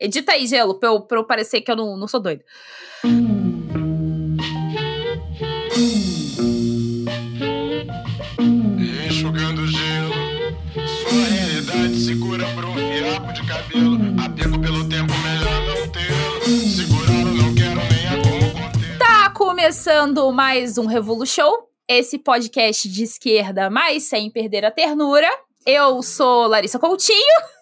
Edita aí, Gelo, pra eu, pra eu parecer que eu não, não sou doido. Enxugando gelo, sua realidade segura por um fiapo de cabelo. Apego pelo tempo, melhor não. Segurando, não quero nem a como conter. Tá começando mais um Revolu Show, esse podcast de esquerda, mas sem perder a ternura. Eu sou Larissa Coutinho.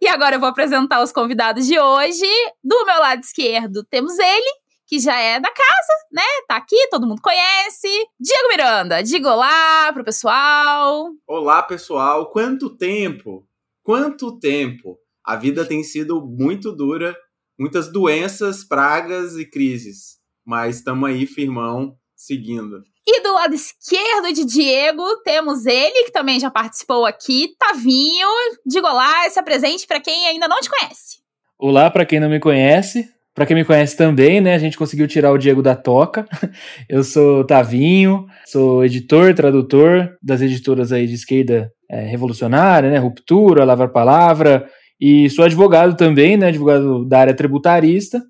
E agora eu vou apresentar os convidados de hoje. Do meu lado esquerdo temos ele, que já é da casa, né? Tá aqui, todo mundo conhece. Diego Miranda, diga olá pro pessoal. Olá, pessoal. Quanto tempo? Quanto tempo? A vida tem sido muito dura, muitas doenças, pragas e crises. Mas estamos aí, firmão, seguindo. E do lado esquerdo de Diego, temos ele, que também já participou aqui, Tavinho. Diga olá, se apresente para quem ainda não te conhece. Olá para quem não me conhece. Para quem me conhece também, né? A gente conseguiu tirar o Diego da toca. Eu sou Tavinho, sou editor, tradutor das editoras aí de esquerda é, revolucionária, né? Ruptura, Lavra Palavra. E sou advogado também, né? Advogado da área tributarista.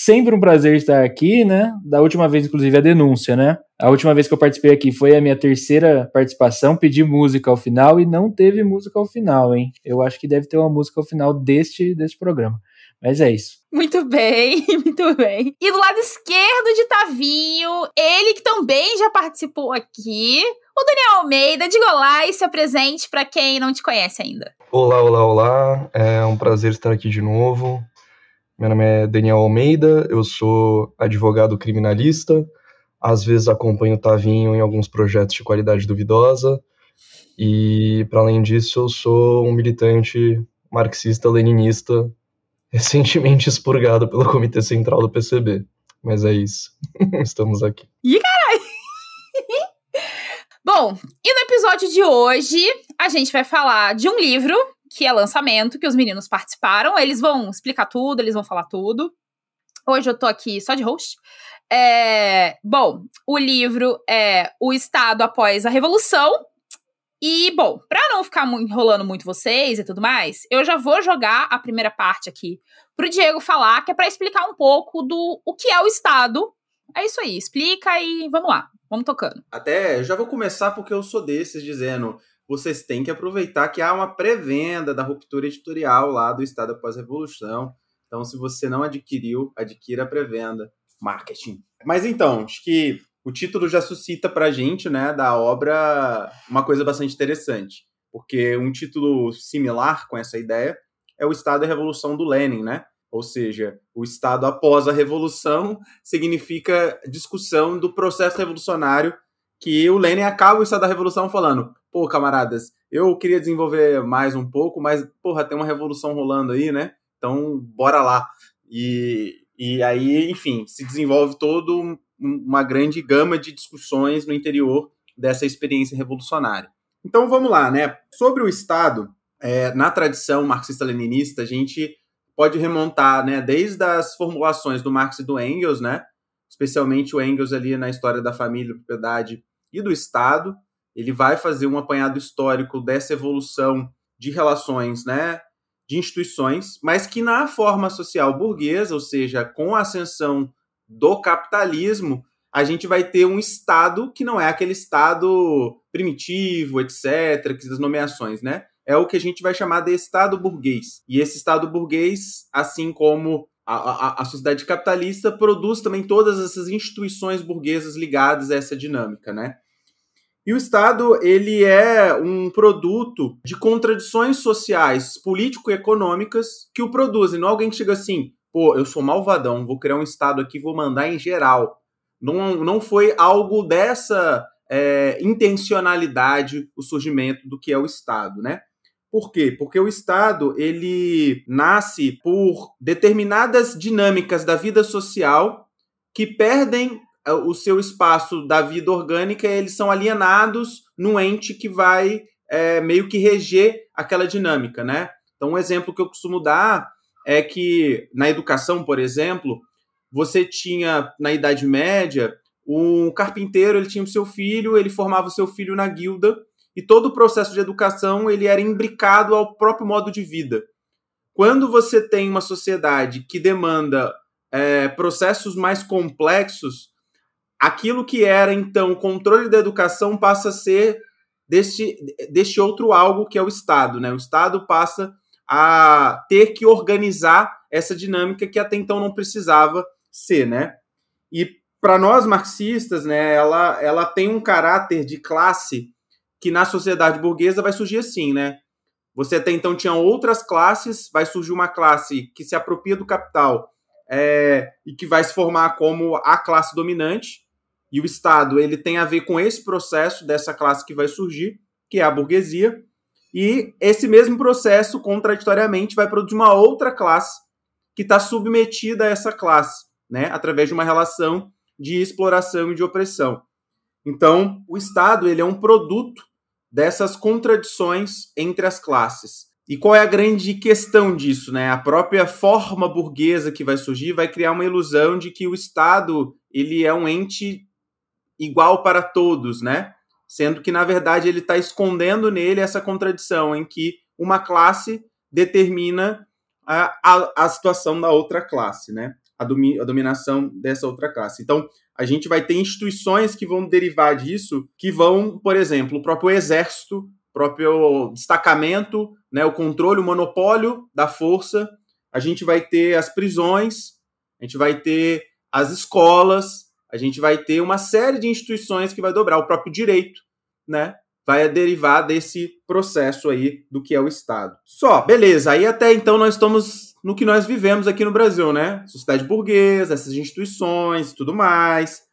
Sempre um prazer estar aqui, né? Da última vez, inclusive, a denúncia, né? A última vez que eu participei aqui foi a minha terceira participação, pedi música ao final e não teve música ao final, hein? Eu acho que deve ter uma música ao final deste, deste programa. Mas é isso. Muito bem, muito bem. E do lado esquerdo de Tavinho, ele que também já participou aqui, o Daniel Almeida. Diga olá e se apresente para quem não te conhece ainda. Olá, olá, olá. É um prazer estar aqui de novo. Meu nome é Daniel Almeida, eu sou advogado criminalista, às vezes acompanho o Tavinho em alguns projetos de qualidade duvidosa, e para além disso, eu sou um militante marxista-leninista, recentemente expurgado pelo Comitê Central do PCB. Mas é isso, estamos aqui. Ih, caralho! Bom, e no episódio de hoje, a gente vai falar de um livro que é lançamento, que os meninos participaram. Eles vão explicar tudo, eles vão falar tudo. Hoje eu tô aqui só de host. É, bom, o livro é O Estado Após a Revolução. E, bom, pra não ficar enrolando muito vocês e tudo mais, eu já vou jogar a primeira parte aqui pro Diego falar, que é para explicar um pouco do o que é o Estado. É isso aí, explica e vamos lá, vamos tocando. Até já vou começar porque eu sou desses dizendo vocês têm que aproveitar que há uma pré-venda da ruptura editorial lá do Estado após a Revolução. Então, se você não adquiriu, adquira a pré-venda. Marketing. Mas então, acho que o título já suscita para a gente, né, da obra, uma coisa bastante interessante. Porque um título similar com essa ideia é o Estado e a Revolução do Lenin, né? Ou seja, o Estado após a Revolução significa discussão do processo revolucionário que o Lenin acaba o Estado da Revolução falando: pô, camaradas, eu queria desenvolver mais um pouco, mas, porra, tem uma revolução rolando aí, né? Então, bora lá. E, e aí, enfim, se desenvolve toda um, uma grande gama de discussões no interior dessa experiência revolucionária. Então, vamos lá, né? Sobre o Estado, é, na tradição marxista-leninista, a gente pode remontar, né, desde as formulações do Marx e do Engels, né? Especialmente o Engels ali na história da família, propriedade e do Estado, ele vai fazer um apanhado histórico dessa evolução de relações, né, de instituições, mas que na forma social burguesa, ou seja, com a ascensão do capitalismo, a gente vai ter um Estado que não é aquele Estado primitivo, etc., que as nomeações, né? É o que a gente vai chamar de Estado burguês. E esse Estado burguês, assim como a, a, a sociedade capitalista, produz também todas essas instituições burguesas ligadas a essa dinâmica, né? E o Estado, ele é um produto de contradições sociais, político-econômicas que o produzem. Não é alguém que chega assim, pô, eu sou malvadão, vou criar um Estado aqui, vou mandar em geral. Não, não foi algo dessa é, intencionalidade o surgimento do que é o Estado, né? Por quê? Porque o Estado ele nasce por determinadas dinâmicas da vida social que perdem o seu espaço da vida orgânica, eles são alienados num ente que vai é, meio que reger aquela dinâmica, né? Então, um exemplo que eu costumo dar é que na educação, por exemplo, você tinha na Idade Média um carpinteiro, ele tinha o seu filho, ele formava o seu filho na guilda e todo o processo de educação ele era imbricado ao próprio modo de vida. quando você tem uma sociedade que demanda é, processos mais complexos, aquilo que era então o controle da educação passa a ser deste, deste outro algo que é o Estado. Né? O Estado passa a ter que organizar essa dinâmica que até então não precisava ser. Né? E para nós marxistas, né, ela, ela tem um caráter de classe que na sociedade burguesa vai surgir assim, né? Você até então tinha outras classes, vai surgir uma classe que se apropria do capital é, e que vai se formar como a classe dominante, e o Estado ele tem a ver com esse processo dessa classe que vai surgir, que é a burguesia, e esse mesmo processo, contraditoriamente, vai produzir uma outra classe que está submetida a essa classe, né, através de uma relação de exploração e de opressão. Então, o Estado ele é um produto dessas contradições entre as classes. E qual é a grande questão disso, né? A própria forma burguesa que vai surgir vai criar uma ilusão de que o Estado ele é um ente igual para todos, né? Sendo que na verdade ele está escondendo nele essa contradição em que uma classe determina a, a, a situação da outra classe, né? A, domi, a dominação dessa outra classe. Então a gente vai ter instituições que vão derivar disso, que vão, por exemplo, o próprio exército, próprio destacamento, né, o controle, o monopólio da força. A gente vai ter as prisões, a gente vai ter as escolas, a gente vai ter uma série de instituições que vai dobrar o próprio direito, né? Vai derivar desse processo aí do que é o Estado. Só, beleza. Aí até então nós estamos no que nós vivemos aqui no Brasil, né? Sociedade burguesa, essas instituições tudo mais.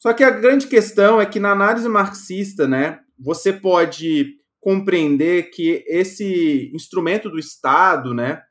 Só que a grande questão é que na análise marxista, né, você pode compreender que esse instrumento do Estado, né,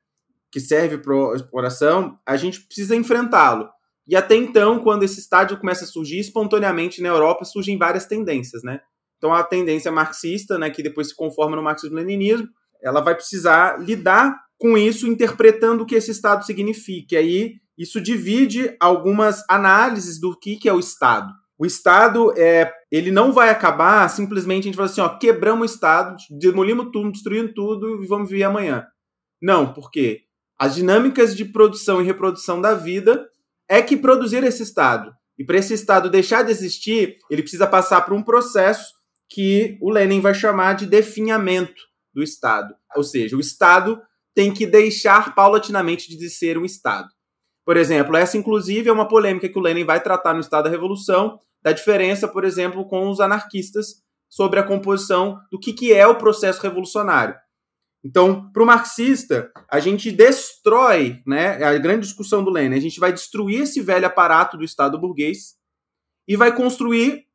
que serve para exploração, a gente precisa enfrentá-lo. E até então, quando esse estádio começa a surgir espontaneamente na Europa, surgem várias tendências, né? Então a tendência marxista, né, que depois se conforma no marxismo-leninismo, ela vai precisar lidar com isso interpretando o que esse Estado significa. E aí isso divide algumas análises do que, que é o Estado. O Estado, é, ele não vai acabar simplesmente a gente fala assim, ó, quebramos o Estado, demolimos tudo, destruindo tudo e vamos viver amanhã. Não, porque as dinâmicas de produção e reprodução da vida é que produzir esse Estado. E para esse Estado deixar de existir, ele precisa passar por um processo que o Lenin vai chamar de definhamento do Estado. Ou seja, o Estado tem que deixar paulatinamente de ser um Estado. Por exemplo, essa inclusive é uma polêmica que o Lenin vai tratar no Estado da Revolução, da diferença, por exemplo, com os anarquistas sobre a composição do que, que é o processo revolucionário. Então, para o marxista, a gente destrói, né, a grande discussão do Lenin, a gente vai destruir esse velho aparato do Estado burguês e vai construir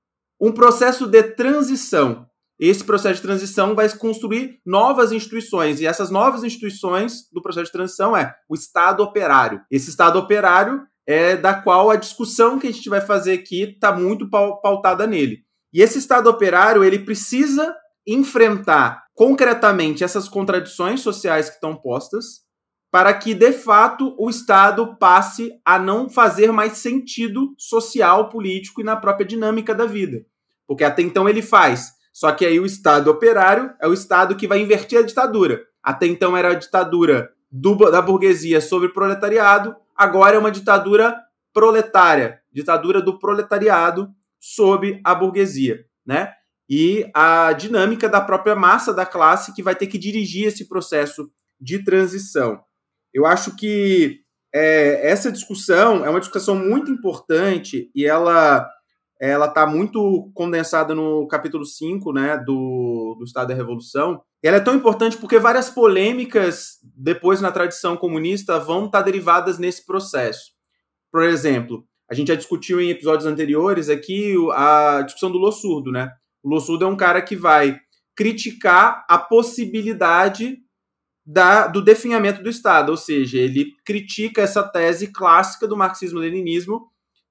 um processo de transição esse processo de transição vai construir novas instituições, e essas novas instituições do processo de transição é o Estado operário. Esse Estado operário é da qual a discussão que a gente vai fazer aqui está muito pautada nele. E esse Estado operário ele precisa enfrentar concretamente essas contradições sociais que estão postas para que, de fato, o Estado passe a não fazer mais sentido social, político e na própria dinâmica da vida. Porque até então ele faz só que aí o Estado operário é o Estado que vai inverter a ditadura. Até então era a ditadura do, da burguesia sobre o proletariado, agora é uma ditadura proletária, ditadura do proletariado sob a burguesia, né? E a dinâmica da própria massa da classe que vai ter que dirigir esse processo de transição. Eu acho que é, essa discussão é uma discussão muito importante e ela ela está muito condensada no capítulo 5 né, do, do Estado da Revolução. Ela é tão importante porque várias polêmicas, depois na tradição comunista, vão estar tá derivadas nesse processo. Por exemplo, a gente já discutiu em episódios anteriores aqui a discussão do Lossurdo, né? O Lossurdo é um cara que vai criticar a possibilidade da, do definhamento do Estado, ou seja, ele critica essa tese clássica do marxismo-leninismo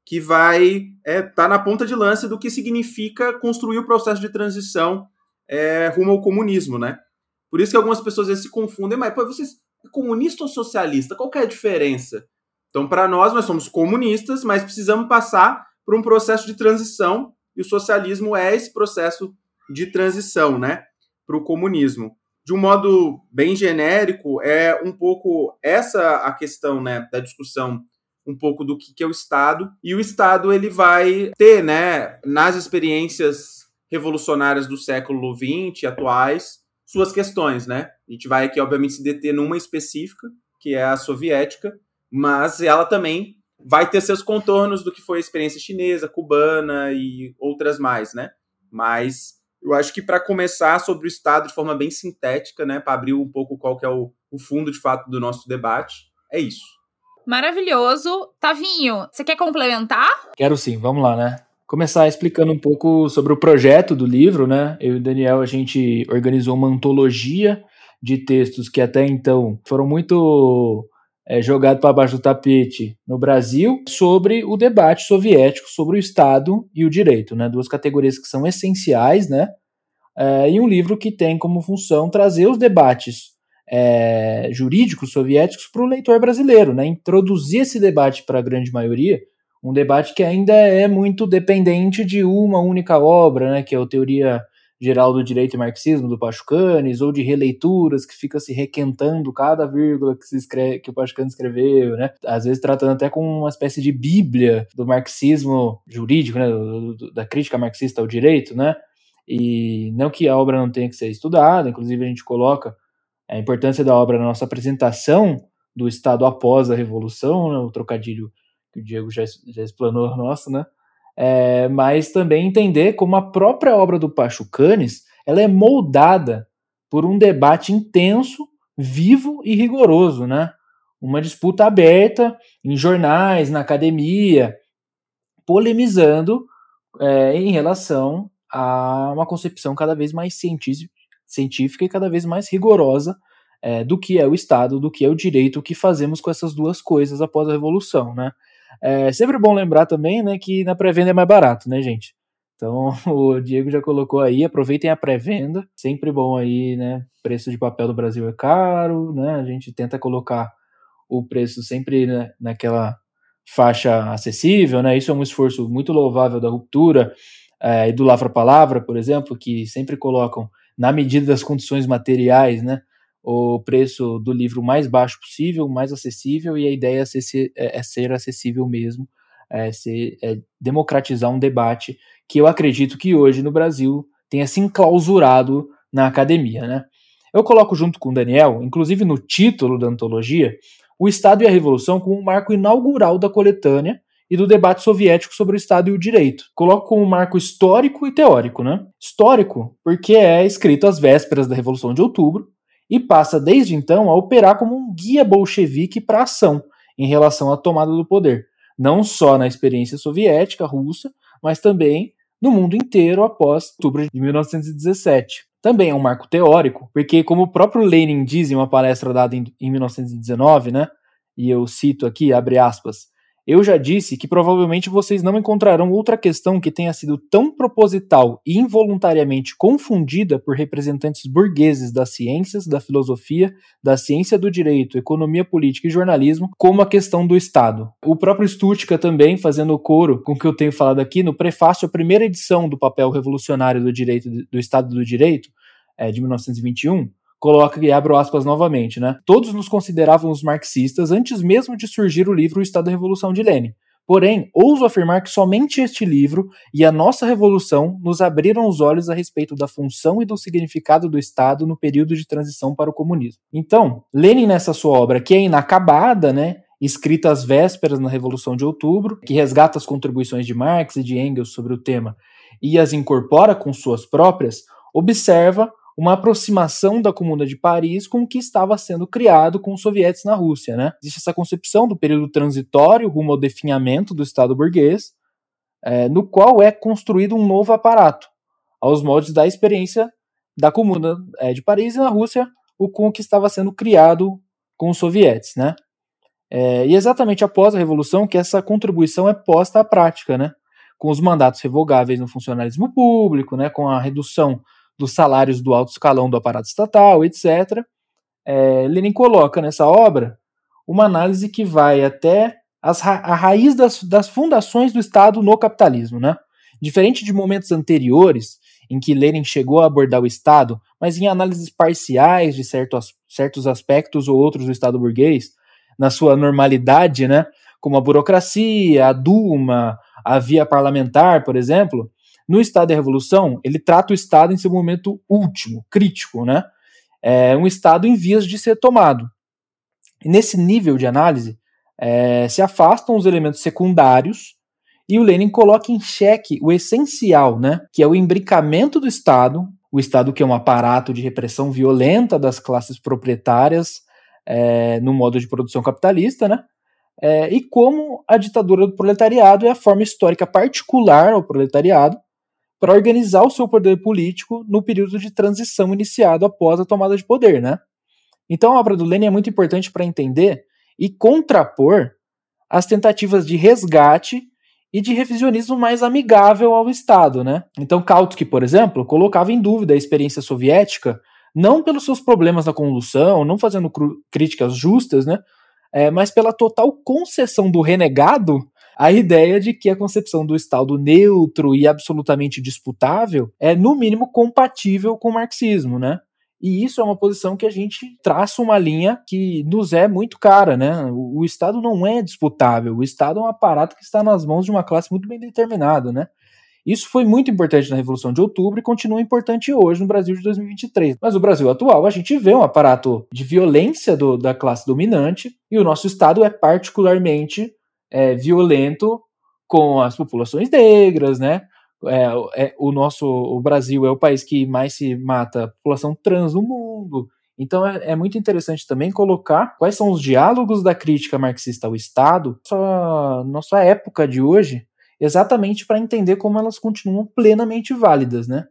que vai estar é, tá na ponta de lança do que significa construir o processo de transição é, rumo ao comunismo, né? Por isso que algumas pessoas se confundem, mas pô, vocês é comunista ou socialista? Qual é a diferença? Então, para nós, nós somos comunistas, mas precisamos passar por um processo de transição, e o socialismo é esse processo de transição, né, para o comunismo. de um modo bem genérico, é um pouco essa a questão né, da discussão um pouco do que é o Estado. E o Estado ele vai ter, né, nas experiências revolucionárias do século XX atuais, suas questões, né? A gente vai aqui, obviamente, se deter numa específica, que é a soviética, mas ela também vai ter seus contornos do que foi a experiência chinesa, cubana e outras mais, né? Mas eu acho que para começar sobre o Estado de forma bem sintética, né, para abrir um pouco qual que é o, o fundo de fato do nosso debate, é isso. Maravilhoso. Tavinho, você quer complementar? Quero sim, vamos lá, né? Começar explicando um pouco sobre o projeto do livro, né? Eu e o Daniel, a gente organizou uma antologia de textos que até então foram muito é, jogados para baixo do tapete no Brasil sobre o debate soviético sobre o Estado e o direito, né? Duas categorias que são essenciais, né? É, e um livro que tem como função trazer os debates é, jurídicos soviéticos para o leitor brasileiro, né? Introduzir esse debate para a grande maioria, um debate que ainda é muito dependente de uma única obra, né? Que é a teoria geral do direito e marxismo do Pachucanes, ou de releituras que fica se requentando cada vírgula que, se escreve, que o Pachucanes escreveu, né? Às vezes tratando até com uma espécie de bíblia do marxismo jurídico, né? Da crítica marxista ao direito, né? E não que a obra não tenha que ser estudada, inclusive a gente coloca a importância da obra na nossa apresentação do Estado após a Revolução, né, o trocadilho que o Diego já, já explanou nosso, né? É, mas também entender como a própria obra do Pachucanes ela é moldada por um debate intenso, vivo e rigoroso, né? Uma disputa aberta em jornais, na academia, polemizando é, em relação a uma concepção cada vez mais científica e cada vez mais rigorosa é, do que é o Estado, do que é o direito, o que fazemos com essas duas coisas após a Revolução, né? É sempre bom lembrar também, né, que na pré-venda é mais barato, né, gente? Então, o Diego já colocou aí, aproveitem a pré-venda, sempre bom aí, né, preço de papel do Brasil é caro, né, a gente tenta colocar o preço sempre né, naquela faixa acessível, né, isso é um esforço muito louvável da ruptura é, e do Lavra Palavra, por exemplo, que sempre colocam na medida das condições materiais, né, o preço do livro mais baixo possível, mais acessível, e a ideia é ser, é, é ser acessível mesmo, é, ser, é democratizar um debate que eu acredito que hoje no Brasil tenha se enclausurado na academia. Né? Eu coloco junto com o Daniel, inclusive no título da antologia, o Estado e a Revolução como um marco inaugural da coletânea e do debate soviético sobre o Estado e o direito. Coloco como marco histórico e teórico, né? Histórico, porque é escrito às vésperas da Revolução de Outubro e passa desde então a operar como um guia bolchevique para a ação em relação à tomada do poder, não só na experiência soviética russa, mas também no mundo inteiro após outubro de 1917. Também é um marco teórico, porque como o próprio Lenin diz em uma palestra dada em, em 1919, né? E eu cito aqui, abre aspas, eu já disse que provavelmente vocês não encontrarão outra questão que tenha sido tão proposital e involuntariamente confundida por representantes burgueses das ciências, da filosofia, da ciência do direito, economia política e jornalismo, como a questão do Estado. O próprio Stutka também, fazendo coro com o que eu tenho falado aqui, no prefácio à primeira edição do papel revolucionário do direito do Estado do Direito, é, de 1921, coloca e abro aspas novamente, né? Todos nos consideravam os marxistas antes mesmo de surgir o livro O Estado da Revolução de Lenin. Porém, ouso afirmar que somente este livro e a nossa revolução nos abriram os olhos a respeito da função e do significado do Estado no período de transição para o comunismo. Então, Lenin nessa sua obra, que é inacabada, né, escrita às vésperas na Revolução de Outubro, que resgata as contribuições de Marx e de Engels sobre o tema e as incorpora com suas próprias, observa uma aproximação da Comuna de Paris com o que estava sendo criado com os sovietes na Rússia. Né? Existe essa concepção do período transitório rumo ao definhamento do Estado burguês, é, no qual é construído um novo aparato, aos moldes da experiência da Comuna é, de Paris e na Rússia, o com o que estava sendo criado com os sovietes. Né? É, e exatamente após a Revolução que essa contribuição é posta à prática, né? com os mandatos revogáveis no funcionalismo público, né? com a redução dos salários do alto escalão do aparato estatal, etc. É, Lenin coloca nessa obra uma análise que vai até as, a raiz das, das fundações do Estado no capitalismo. Né? Diferente de momentos anteriores, em que Lenin chegou a abordar o Estado, mas em análises parciais de certos, certos aspectos ou outros do Estado burguês, na sua normalidade, né, como a burocracia, a Duma, a via parlamentar, por exemplo, no Estado da Revolução, ele trata o Estado em seu momento último, crítico, né? É um Estado em vias de ser tomado. E nesse nível de análise, é, se afastam os elementos secundários e o Lenin coloca em xeque o essencial, né, que é o imbricamento do Estado, o Estado que é um aparato de repressão violenta das classes proprietárias é, no modo de produção capitalista, né, é, e como a ditadura do proletariado é a forma histórica particular ao proletariado para organizar o seu poder político no período de transição iniciado após a tomada de poder, né? Então a obra do Lenin é muito importante para entender e contrapor as tentativas de resgate e de revisionismo mais amigável ao Estado, né? Então Kautsky, por exemplo, colocava em dúvida a experiência soviética, não pelos seus problemas na condução, não fazendo críticas justas, né? É, mas pela total concessão do renegado à ideia de que a concepção do Estado neutro e absolutamente disputável é, no mínimo, compatível com o marxismo, né? E isso é uma posição que a gente traça uma linha que nos é muito cara, né? O, o Estado não é disputável, o Estado é um aparato que está nas mãos de uma classe muito bem determinada, né? Isso foi muito importante na Revolução de Outubro e continua importante hoje no Brasil de 2023. Mas o Brasil atual, a gente vê um aparato de violência do, da classe dominante e o nosso Estado é particularmente é, violento com as populações negras, né? é, é, o nosso o Brasil é o país que mais se mata população trans no mundo. Então é, é, muito interessante também colocar quais são os diálogos da crítica marxista ao Estado, nossa, nossa época de hoje, exatamente para entender como elas continuam plenamente válidas, né?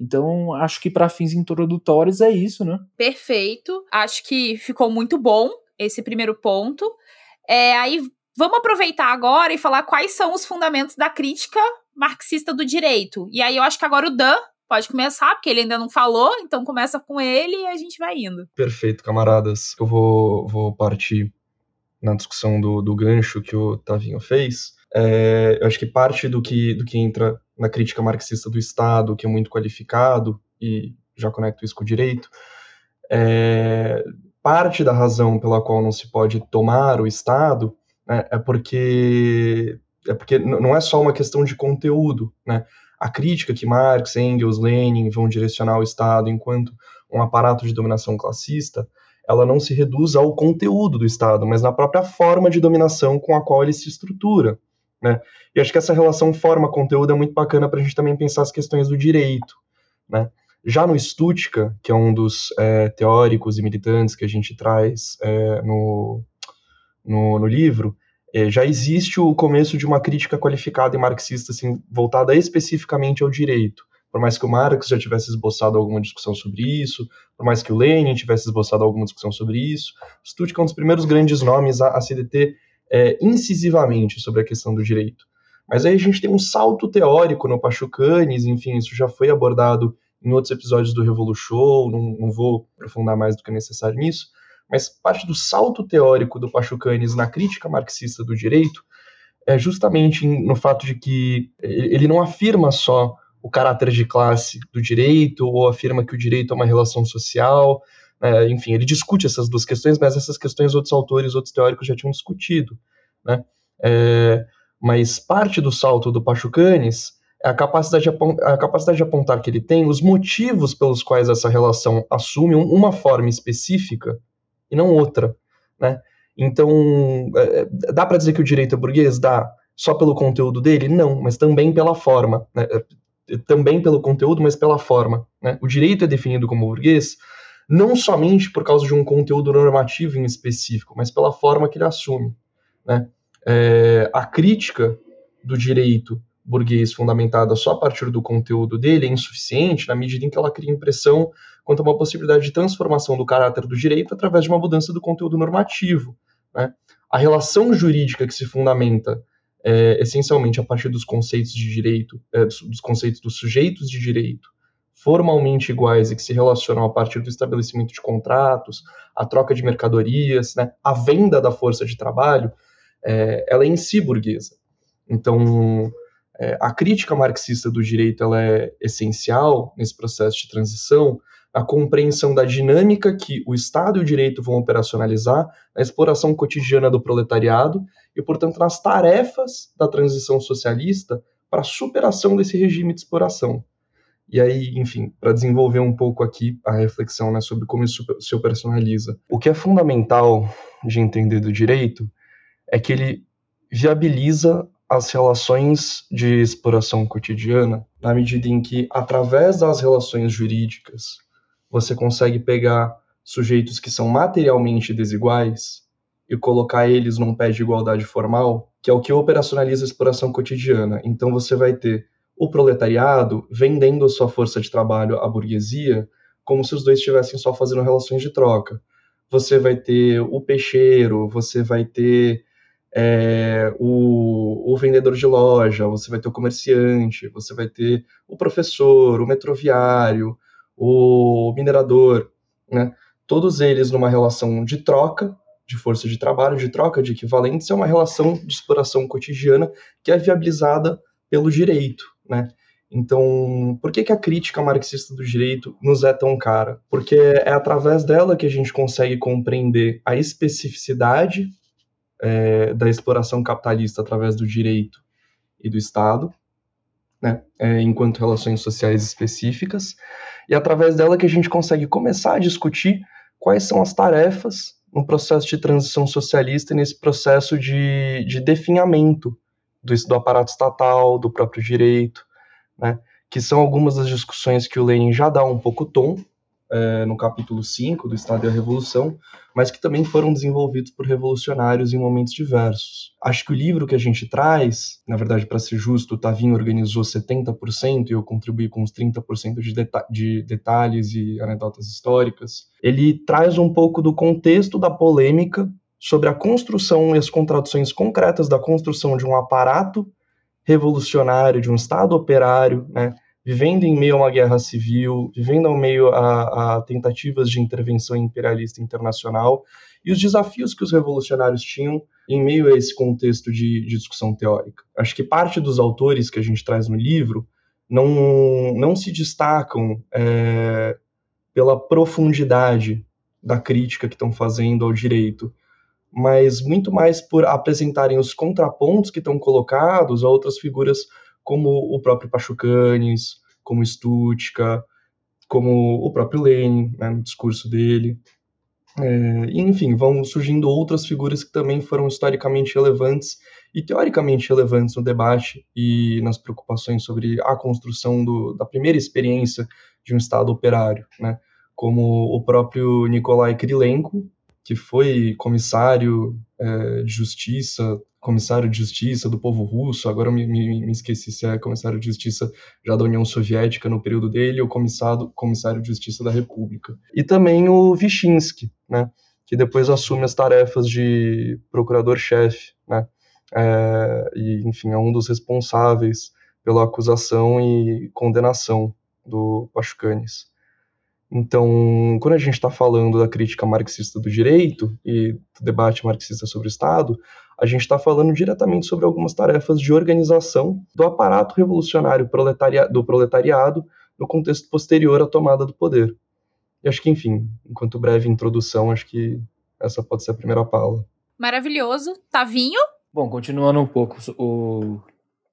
Então, acho que para fins introdutórios é isso, né? Perfeito. Acho que ficou muito bom esse primeiro ponto. É, aí vamos aproveitar agora e falar quais são os fundamentos da crítica marxista do direito. E aí eu acho que agora o Dan pode começar, porque ele ainda não falou, então começa com ele e a gente vai indo. Perfeito, camaradas. Eu vou, vou partir na discussão do, do gancho que o Tavinho fez. É, eu acho que parte do que, do que entra na crítica marxista do Estado, que é muito qualificado, e já conecto isso com o direito, é, parte da razão pela qual não se pode tomar o Estado né, é porque é porque não é só uma questão de conteúdo, né? A crítica que Marx, Engels, Lenin vão direcionar ao Estado enquanto um aparato de dominação classista, ela não se reduz ao conteúdo do Estado, mas na própria forma de dominação com a qual ele se estrutura. Né? E acho que essa relação forma-conteúdo é muito bacana para a gente também pensar as questões do direito. Né? Já no Stuttgart, que é um dos é, teóricos e militantes que a gente traz é, no, no, no livro, é, já existe o começo de uma crítica qualificada e marxista, assim, voltada especificamente ao direito. Por mais que o Marx já tivesse esboçado alguma discussão sobre isso, por mais que o Lenin tivesse esboçado alguma discussão sobre isso, Stuttgart é um dos primeiros grandes nomes a, a se deter é, incisivamente sobre a questão do direito. Mas aí a gente tem um salto teórico no Pachucanes, enfim, isso já foi abordado em outros episódios do Revolution, não, não vou aprofundar mais do que é necessário nisso, mas parte do salto teórico do Pachucanes na crítica marxista do direito é justamente no fato de que ele não afirma só o caráter de classe do direito ou afirma que o direito é uma relação social, é, enfim, ele discute essas duas questões, mas essas questões outros autores, outros teóricos já tinham discutido, né? É, mas parte do salto do Pachucanes é a capacidade, de a capacidade de apontar que ele tem os motivos pelos quais essa relação assume uma forma específica e não outra, né? Então, é, é dá para dizer que o direito é burguês? Dá. Só pelo conteúdo dele? Não, mas também pela forma. Né? É, também pelo conteúdo, mas pela forma. Né? O direito é definido como burguês não somente por causa de um conteúdo normativo em específico, mas pela forma que ele assume. Né? É, a crítica do direito burguês fundamentada só a partir do conteúdo dele é insuficiente na medida em que ela cria impressão quanto a uma possibilidade de transformação do caráter do direito através de uma mudança do conteúdo normativo. Né? A relação jurídica que se fundamenta é, essencialmente a partir dos conceitos de direito, é, dos conceitos dos sujeitos de direito, formalmente iguais e que se relacionam a partir do estabelecimento de contratos, a troca de mercadorias, né, a venda da força de trabalho, é, ela é em si burguesa. Então, é, a crítica marxista do direito ela é essencial nesse processo de transição, a compreensão da dinâmica que o Estado e o direito vão operacionalizar na exploração cotidiana do proletariado e, portanto, nas tarefas da transição socialista para a superação desse regime de exploração. E aí, enfim, para desenvolver um pouco aqui a reflexão né, sobre como isso se operacionaliza. O que é fundamental de entender do direito é que ele viabiliza as relações de exploração cotidiana na medida em que, através das relações jurídicas, você consegue pegar sujeitos que são materialmente desiguais e colocar eles num pé de igualdade formal, que é o que operacionaliza a exploração cotidiana. Então você vai ter o proletariado vendendo sua força de trabalho à burguesia, como se os dois estivessem só fazendo relações de troca. Você vai ter o peixeiro, você vai ter é, o, o, vendedor de loja, você vai ter o comerciante, você vai ter o professor, o metroviário, o minerador, né? Todos eles numa relação de troca de força de trabalho, de troca de equivalentes, é uma relação de exploração cotidiana que é viabilizada pelo direito, né? Então, por que, que a crítica marxista do direito nos é tão cara? Porque é através dela que a gente consegue compreender a especificidade é, da exploração capitalista através do direito e do Estado, né, é, enquanto relações sociais específicas, e através dela que a gente consegue começar a discutir quais são as tarefas no processo de transição socialista e nesse processo de, de definhamento do, do aparato estatal, do próprio direito, né, que são algumas das discussões que o Lenin já dá um pouco tom é, no capítulo 5 do Estado e a Revolução, mas que também foram desenvolvidos por revolucionários em momentos diversos. Acho que o livro que a gente traz, na verdade, para ser justo, o Tavinho organizou 70% e eu contribuí com os 30% de, deta de detalhes e anedotas históricas, ele traz um pouco do contexto da polêmica sobre a construção e as contradições concretas da construção de um aparato revolucionário, de um Estado operário, né, vivendo em meio a uma guerra civil, vivendo em meio a, a, tentativas de intervenção imperialista internacional e os desafios que os revolucionários tinham em meio a esse contexto de, de discussão teórica. Acho que parte dos autores que a gente traz no livro não, não se destacam é, pela profundidade da crítica que estão fazendo ao direito, mas muito mais por apresentarem os contrapontos que estão colocados a outras figuras como o próprio Pachucanes, como Stutka, como o próprio Lenin, né, no discurso dele. É, enfim, vão surgindo outras figuras que também foram historicamente relevantes e teoricamente relevantes no debate e nas preocupações sobre a construção do, da primeira experiência de um Estado operário, né? como o próprio Nikolai Krylenko, que foi comissário é, de justiça comissário de justiça do povo russo, agora me, me, me, esqueci se é comissário de justiça já da União Soviética no período dele ou comissário, comissário de justiça da República. E também o Vyshensky, né, que depois assume as tarefas de procurador-chefe, né, é, e enfim, é um dos responsáveis pela acusação e condenação do Pachucanes. Então, quando a gente está falando da crítica marxista do direito e do debate marxista sobre o Estado, a gente está falando diretamente sobre algumas tarefas de organização do aparato revolucionário proletaria do proletariado no contexto posterior à tomada do poder. E acho que, enfim, enquanto breve introdução, acho que essa pode ser a primeira fala. Maravilhoso. Tavinho? Bom, continuando um pouco o,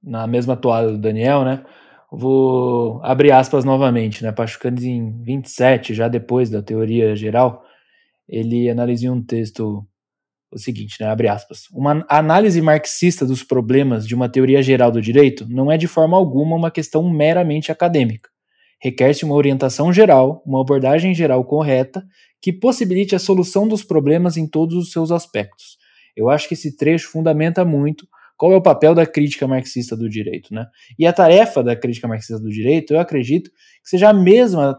na mesma toada do Daniel, né? Vou abrir aspas novamente, né? Pachucanes em 27, já depois da teoria geral, ele analisa um texto o seguinte, né? Abre aspas. Uma análise marxista dos problemas de uma teoria geral do direito não é de forma alguma uma questão meramente acadêmica. Requer-se uma orientação geral, uma abordagem geral correta, que possibilite a solução dos problemas em todos os seus aspectos. Eu acho que esse trecho fundamenta muito qual é o papel da crítica marxista do direito, né? E a tarefa da crítica marxista do direito, eu acredito que seja a mesma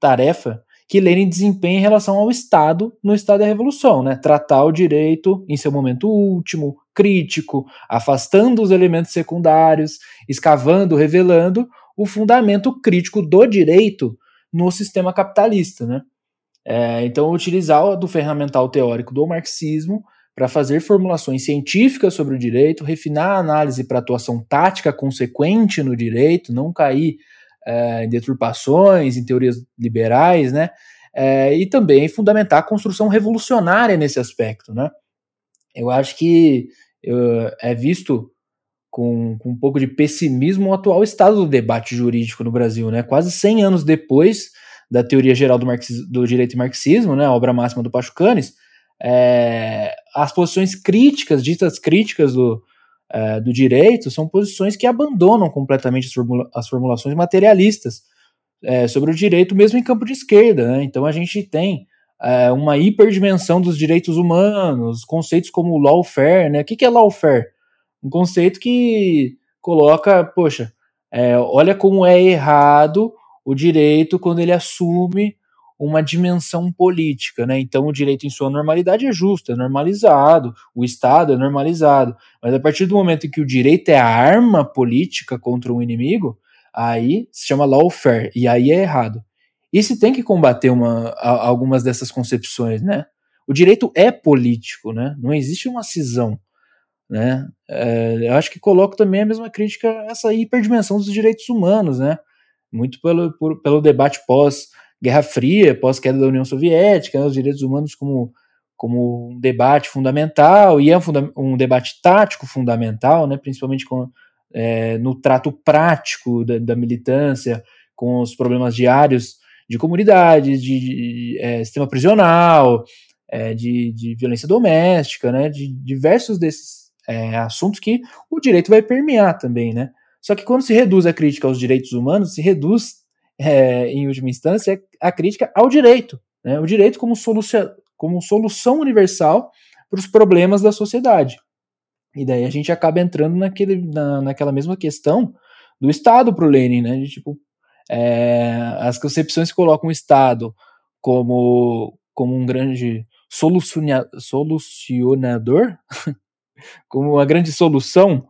tarefa que Lenin desempenha em relação ao Estado no Estado da Revolução, né? Tratar o direito em seu momento último, crítico, afastando os elementos secundários, escavando, revelando o fundamento crítico do direito no sistema capitalista, né? É, então, utilizar do ferramental teórico do marxismo para fazer formulações científicas sobre o direito, refinar a análise para atuação tática consequente no direito, não cair é, em deturpações, em teorias liberais, né? É, e também fundamentar a construção revolucionária nesse aspecto, né? Eu acho que eu, é visto com, com, um pouco de pessimismo o atual estado do debate jurídico no Brasil, né? Quase 100 anos depois da teoria geral do, do direito e marxismo, né, a obra máxima do Pachucanes, é, as posições críticas, ditas críticas do, é, do direito, são posições que abandonam completamente as, formula as formulações materialistas é, sobre o direito, mesmo em campo de esquerda. Né? Então a gente tem é, uma hiperdimensão dos direitos humanos, conceitos como lawfare. Né? O que, que é lawfare? Um conceito que coloca, poxa, é, olha como é errado o direito quando ele assume uma dimensão política, né? Então o direito em sua normalidade é justo, é normalizado, o Estado é normalizado, mas a partir do momento em que o direito é a arma política contra um inimigo, aí se chama lawfare e aí é errado. E se tem que combater uma, algumas dessas concepções, né? O direito é político, né? Não existe uma cisão, né? É, eu acho que coloco também a mesma crítica a essa hiperdimensão dos direitos humanos, né? Muito pelo, por, pelo debate pós Guerra Fria, pós-queda da União Soviética, né, os direitos humanos como, como um debate fundamental, e é um, funda um debate tático fundamental, né, principalmente com, é, no trato prático da, da, militância, com os problemas diários de comunidades, de, de é, sistema prisional, é, de, de, violência doméstica, né, de diversos desses é, assuntos que o direito vai permear também, né. Só que quando se reduz a crítica aos direitos humanos, se reduz é, em última instância, a crítica ao direito. Né? O direito como, solução, como solução universal para os problemas da sociedade. E daí a gente acaba entrando naquele, na, naquela mesma questão do Estado para o Lenin, né? De, tipo, é, as concepções que colocam o Estado como, como um grande solucionador, como uma grande solução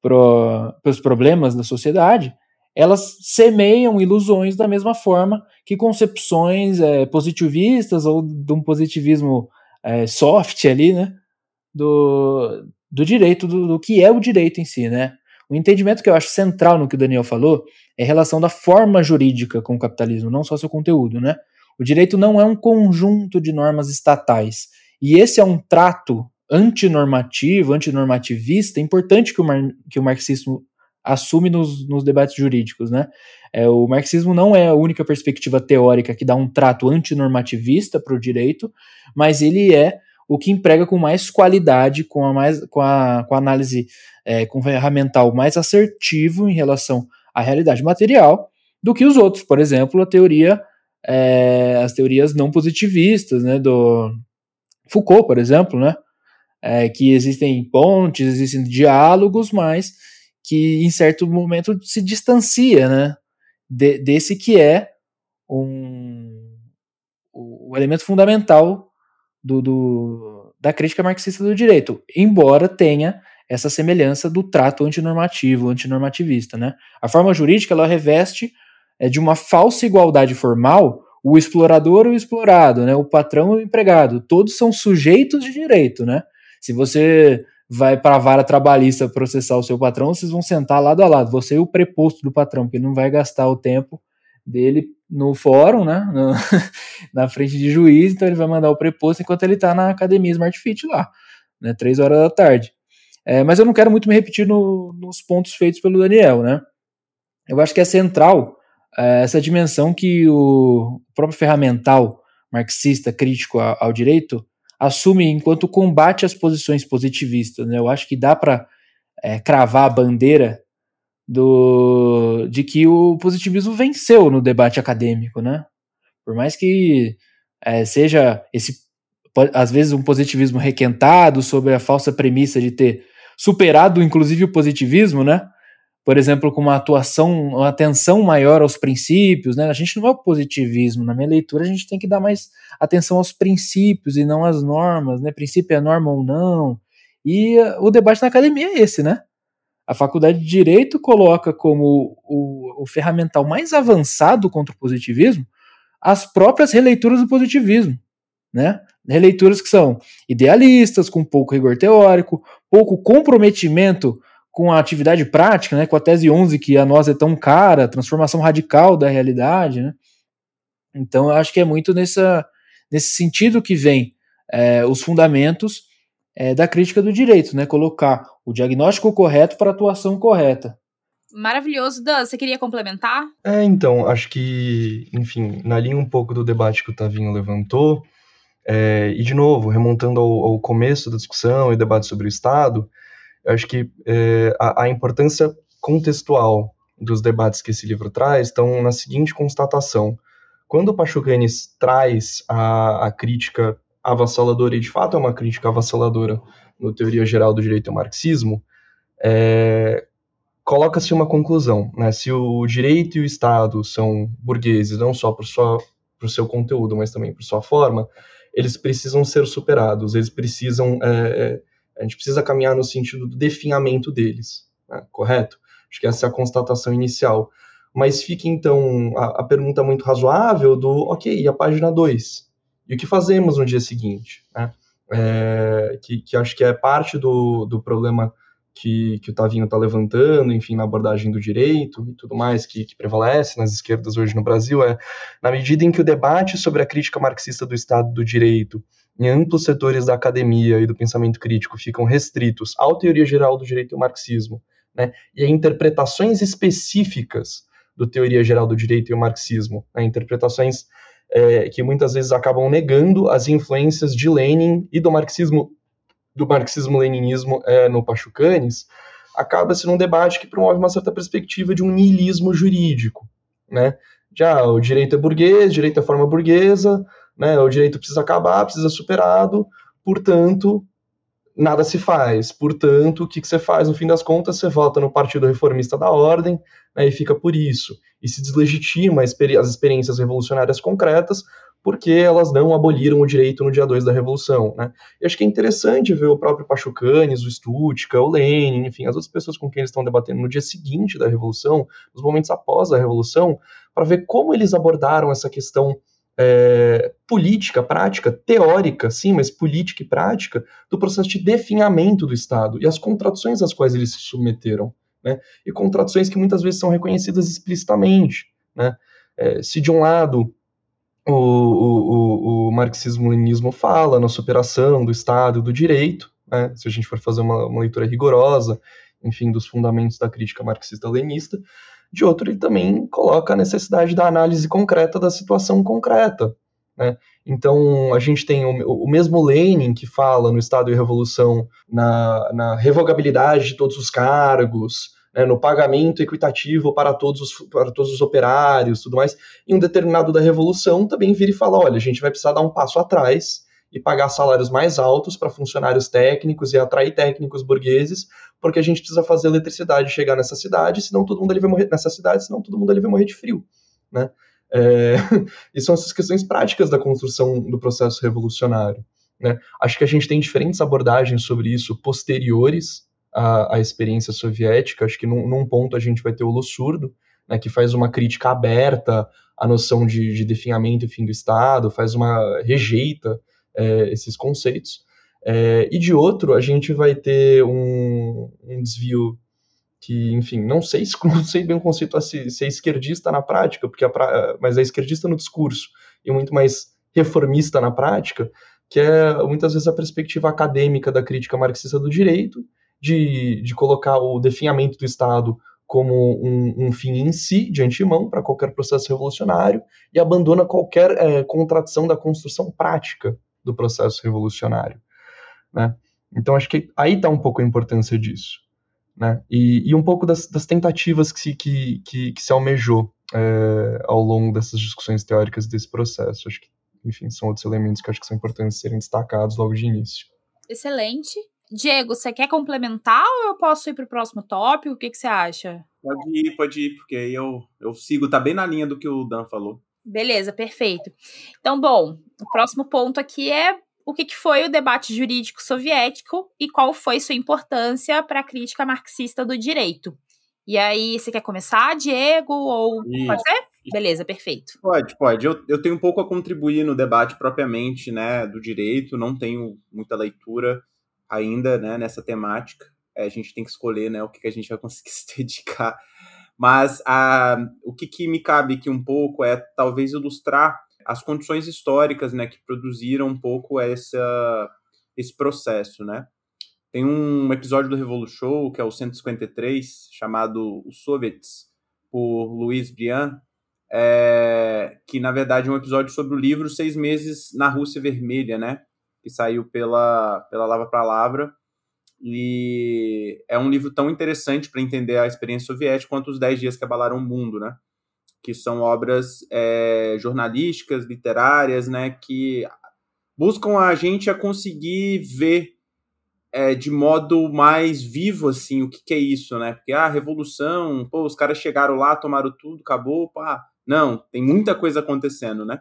para os problemas da sociedade, elas semeiam ilusões da mesma forma que concepções é, positivistas ou de um positivismo é, soft ali, né, do, do direito, do, do, que é o direito em si, né. O entendimento que eu acho central no que o Daniel falou é a relação da forma jurídica com o capitalismo, não só seu conteúdo, né. O direito não é um conjunto de normas estatais, e esse é um trato antinormativo, antinormativista, importante que o, mar, que o marxismo assume nos, nos debates jurídicos, né? É, o marxismo não é a única perspectiva teórica que dá um trato antinormativista para o direito, mas ele é o que emprega com mais qualidade, com a, mais, com a, com a análise é, com ferramental mais assertivo em relação à realidade material do que os outros. Por exemplo, a teoria, é, as teorias não positivistas, né, do Foucault, por exemplo, né, é, que existem pontes, existem diálogos, mas que em certo momento se distancia, né, de, desse que é um, o, o elemento fundamental do, do, da crítica marxista do direito, embora tenha essa semelhança do trato antinormativo, antinormativista, né? A forma jurídica ela reveste é, de uma falsa igualdade formal o explorador e o explorado, né? O patrão e o empregado, todos são sujeitos de direito, né? Se você vai para a vara trabalhista processar o seu patrão, vocês vão sentar lado a lado, você e o preposto do patrão, porque ele não vai gastar o tempo dele no fórum, né, no, na frente de juiz, então ele vai mandar o preposto enquanto ele está na academia Smart Fit lá, né, três horas da tarde. É, mas eu não quero muito me repetir no, nos pontos feitos pelo Daniel, né. Eu acho que é central é, essa dimensão que o próprio ferramental marxista crítico ao, ao direito assume enquanto combate as posições positivistas. Né? Eu acho que dá para é, cravar a bandeira do, de que o positivismo venceu no debate acadêmico, né? Por mais que é, seja esse às vezes um positivismo requentado sobre a falsa premissa de ter superado inclusive o positivismo, né? Por exemplo, com uma atuação, uma atenção maior aos princípios, né? A gente não vai o positivismo, na minha leitura a gente tem que dar mais atenção aos princípios e não às normas, né? Princípio é norma ou não. E uh, o debate na academia é esse, né? A faculdade de Direito coloca como o, o ferramental mais avançado contra o positivismo as próprias releituras do positivismo, né? Releituras que são idealistas, com pouco rigor teórico, pouco comprometimento com a atividade prática, né, com a tese 11 que a nós é tão cara, transformação radical da realidade, né? Então eu acho que é muito nessa, nesse sentido que vem é, os fundamentos é, da crítica do direito, né? Colocar o diagnóstico correto para a atuação correta. Maravilhoso. Dan, você queria complementar? É, então, acho que, enfim, na linha um pouco do debate que o Tavinho levantou, é, e de novo, remontando ao, ao, começo da discussão e debate sobre o Estado, eu acho que é, a, a, importância contextual dos debates que esse livro traz estão na seguinte constatação. Quando o Pachucanes traz a, a crítica avassaladora, e de fato é uma crítica avassaladora no Teoria Geral do Direito ao Marxismo, é, coloca-se uma conclusão, né? Se o direito e o Estado são burgueses, não só por, sua, por seu conteúdo, mas também por sua forma, eles precisam ser superados, eles precisam, é, é, a gente precisa caminhar no sentido do definhamento deles, né? correto? Acho que essa é a constatação inicial. Mas fica então a, a pergunta muito razoável do, ok, e a página 2? E o que fazemos no dia seguinte? Né? É, que, que acho que é parte do, do problema que, que o Tavinho está levantando, enfim, na abordagem do direito e tudo mais que, que, prevalece nas esquerdas hoje no Brasil, é na medida em que o debate sobre a crítica marxista do Estado do Direito em amplos setores da academia e do pensamento crítico ficam restritos à teoria geral do direito e ao marxismo, né, e a interpretações específicas do teoria geral do direito e o marxismo, né, interpretações é, que muitas vezes acabam negando as influências de Lenin e do marxismo do marxismo-leninismo é, no Pachucanes, acaba-se num debate que promove uma certa perspectiva de um niilismo jurídico, né? Já o direito é burguês, o direito é forma burguesa, né? O direito precisa acabar, precisa ser superado, portanto, nada se faz. Portanto, o que, que você faz? No fim das contas, você vota no Partido Reformista da Ordem né, e fica por isso. E se deslegitima as experiências revolucionárias concretas, porque elas não aboliram o direito no dia 2 da Revolução. Né? E acho que é interessante ver o próprio Pachucanes, o Stutka, o Lenin, enfim, as outras pessoas com quem eles estão debatendo no dia seguinte da Revolução, nos momentos após a Revolução, para ver como eles abordaram essa questão é, política, prática, teórica, sim, mas política e prática, do processo de definhamento do Estado e as contradições às quais eles se submeteram. Né? E contradições que muitas vezes são reconhecidas explicitamente. Né? É, se de um lado o, o, o, marxismo-leninismo fala na superação do Estado e do direito, né, se a gente for fazer uma, uma leitura rigorosa, enfim, dos fundamentos da crítica marxista-lenista, de outro, ele também coloca a necessidade da análise concreta da situação concreta. Né? Então, a gente tem o, o, mesmo Lenin que fala no Estado e Revolução na, na revogabilidade de todos os cargos, né, no pagamento equitativo para todos, os, para todos os operários, tudo mais, e um determinado da Revolução também vira e fala: olha, a gente vai precisar dar um passo atrás e pagar salários mais altos para funcionários técnicos e atrair técnicos burgueses, porque a gente precisa fazer eletricidade chegar nessa cidade, senão todo mundo ali vai morrer nessa cidade, senão todo mundo ali vai morrer de frio, né? É, e são essas questões práticas da construção do processo revolucionário. Né? Acho que a gente tem diferentes abordagens sobre isso posteriores à, à experiência soviética. Acho que num, num, ponto a gente vai ter o Lussurdo, né, que faz uma crítica aberta à noção de, de definhamento e fim do Estado, faz uma rejeita é, esses conceitos. É, e de outro, a gente vai ter um, um desvio que, enfim, não sei, não sei bem o conceito se, se é esquerdista na prática, porque a, mas é esquerdista no discurso e muito mais reformista na prática, que é muitas vezes a perspectiva acadêmica da crítica marxista do direito, de, de colocar o definhamento do Estado como um, um fim em si, de antemão, para qualquer processo revolucionário, e abandona qualquer é, contradição da construção prática do processo revolucionário. Né? Então, acho que aí está um pouco a importância disso. Né? E, e um pouco das, das tentativas que se, que, que, que se almejou é, ao longo dessas discussões teóricas desse processo. Acho que, enfim, são outros elementos que acho que são importantes serem destacados logo de início. Excelente. Diego, você quer complementar ou eu posso ir para o próximo tópico? O que, que você acha? Pode ir, pode ir, porque aí eu, eu sigo, tá bem na linha do que o Dan falou. Beleza, perfeito. Então, bom, o próximo ponto aqui é o que, que foi o debate jurídico soviético e qual foi sua importância para a crítica marxista do direito. E aí, você quer começar, Diego? Ou Isso. pode ser? Beleza, perfeito. Pode, pode. Eu, eu tenho um pouco a contribuir no debate propriamente, né, do direito. Não tenho muita leitura ainda, né, nessa temática. É, a gente tem que escolher, né, o que, que a gente vai conseguir se dedicar. Mas a, o que, que me cabe aqui um pouco é talvez ilustrar as condições históricas, né, que produziram um pouco essa, esse processo, né. Tem um episódio do Revolu Show, que é o 153, chamado Os Soviets, por Luiz Brian, é, que na verdade é um episódio sobre o livro Seis Meses na Rússia Vermelha, né? Que saiu pela, pela Lava Palavra. E é um livro tão interessante para entender a experiência soviética quanto os Dez Dias que Abalaram o Mundo, né? Que são obras é, jornalísticas, literárias, né? Que buscam a gente a conseguir ver é, de modo mais vivo, assim, o que, que é isso, né? Porque, ah, revolução, pô, os caras chegaram lá, tomaram tudo, acabou, pá. Não, tem muita coisa acontecendo, né?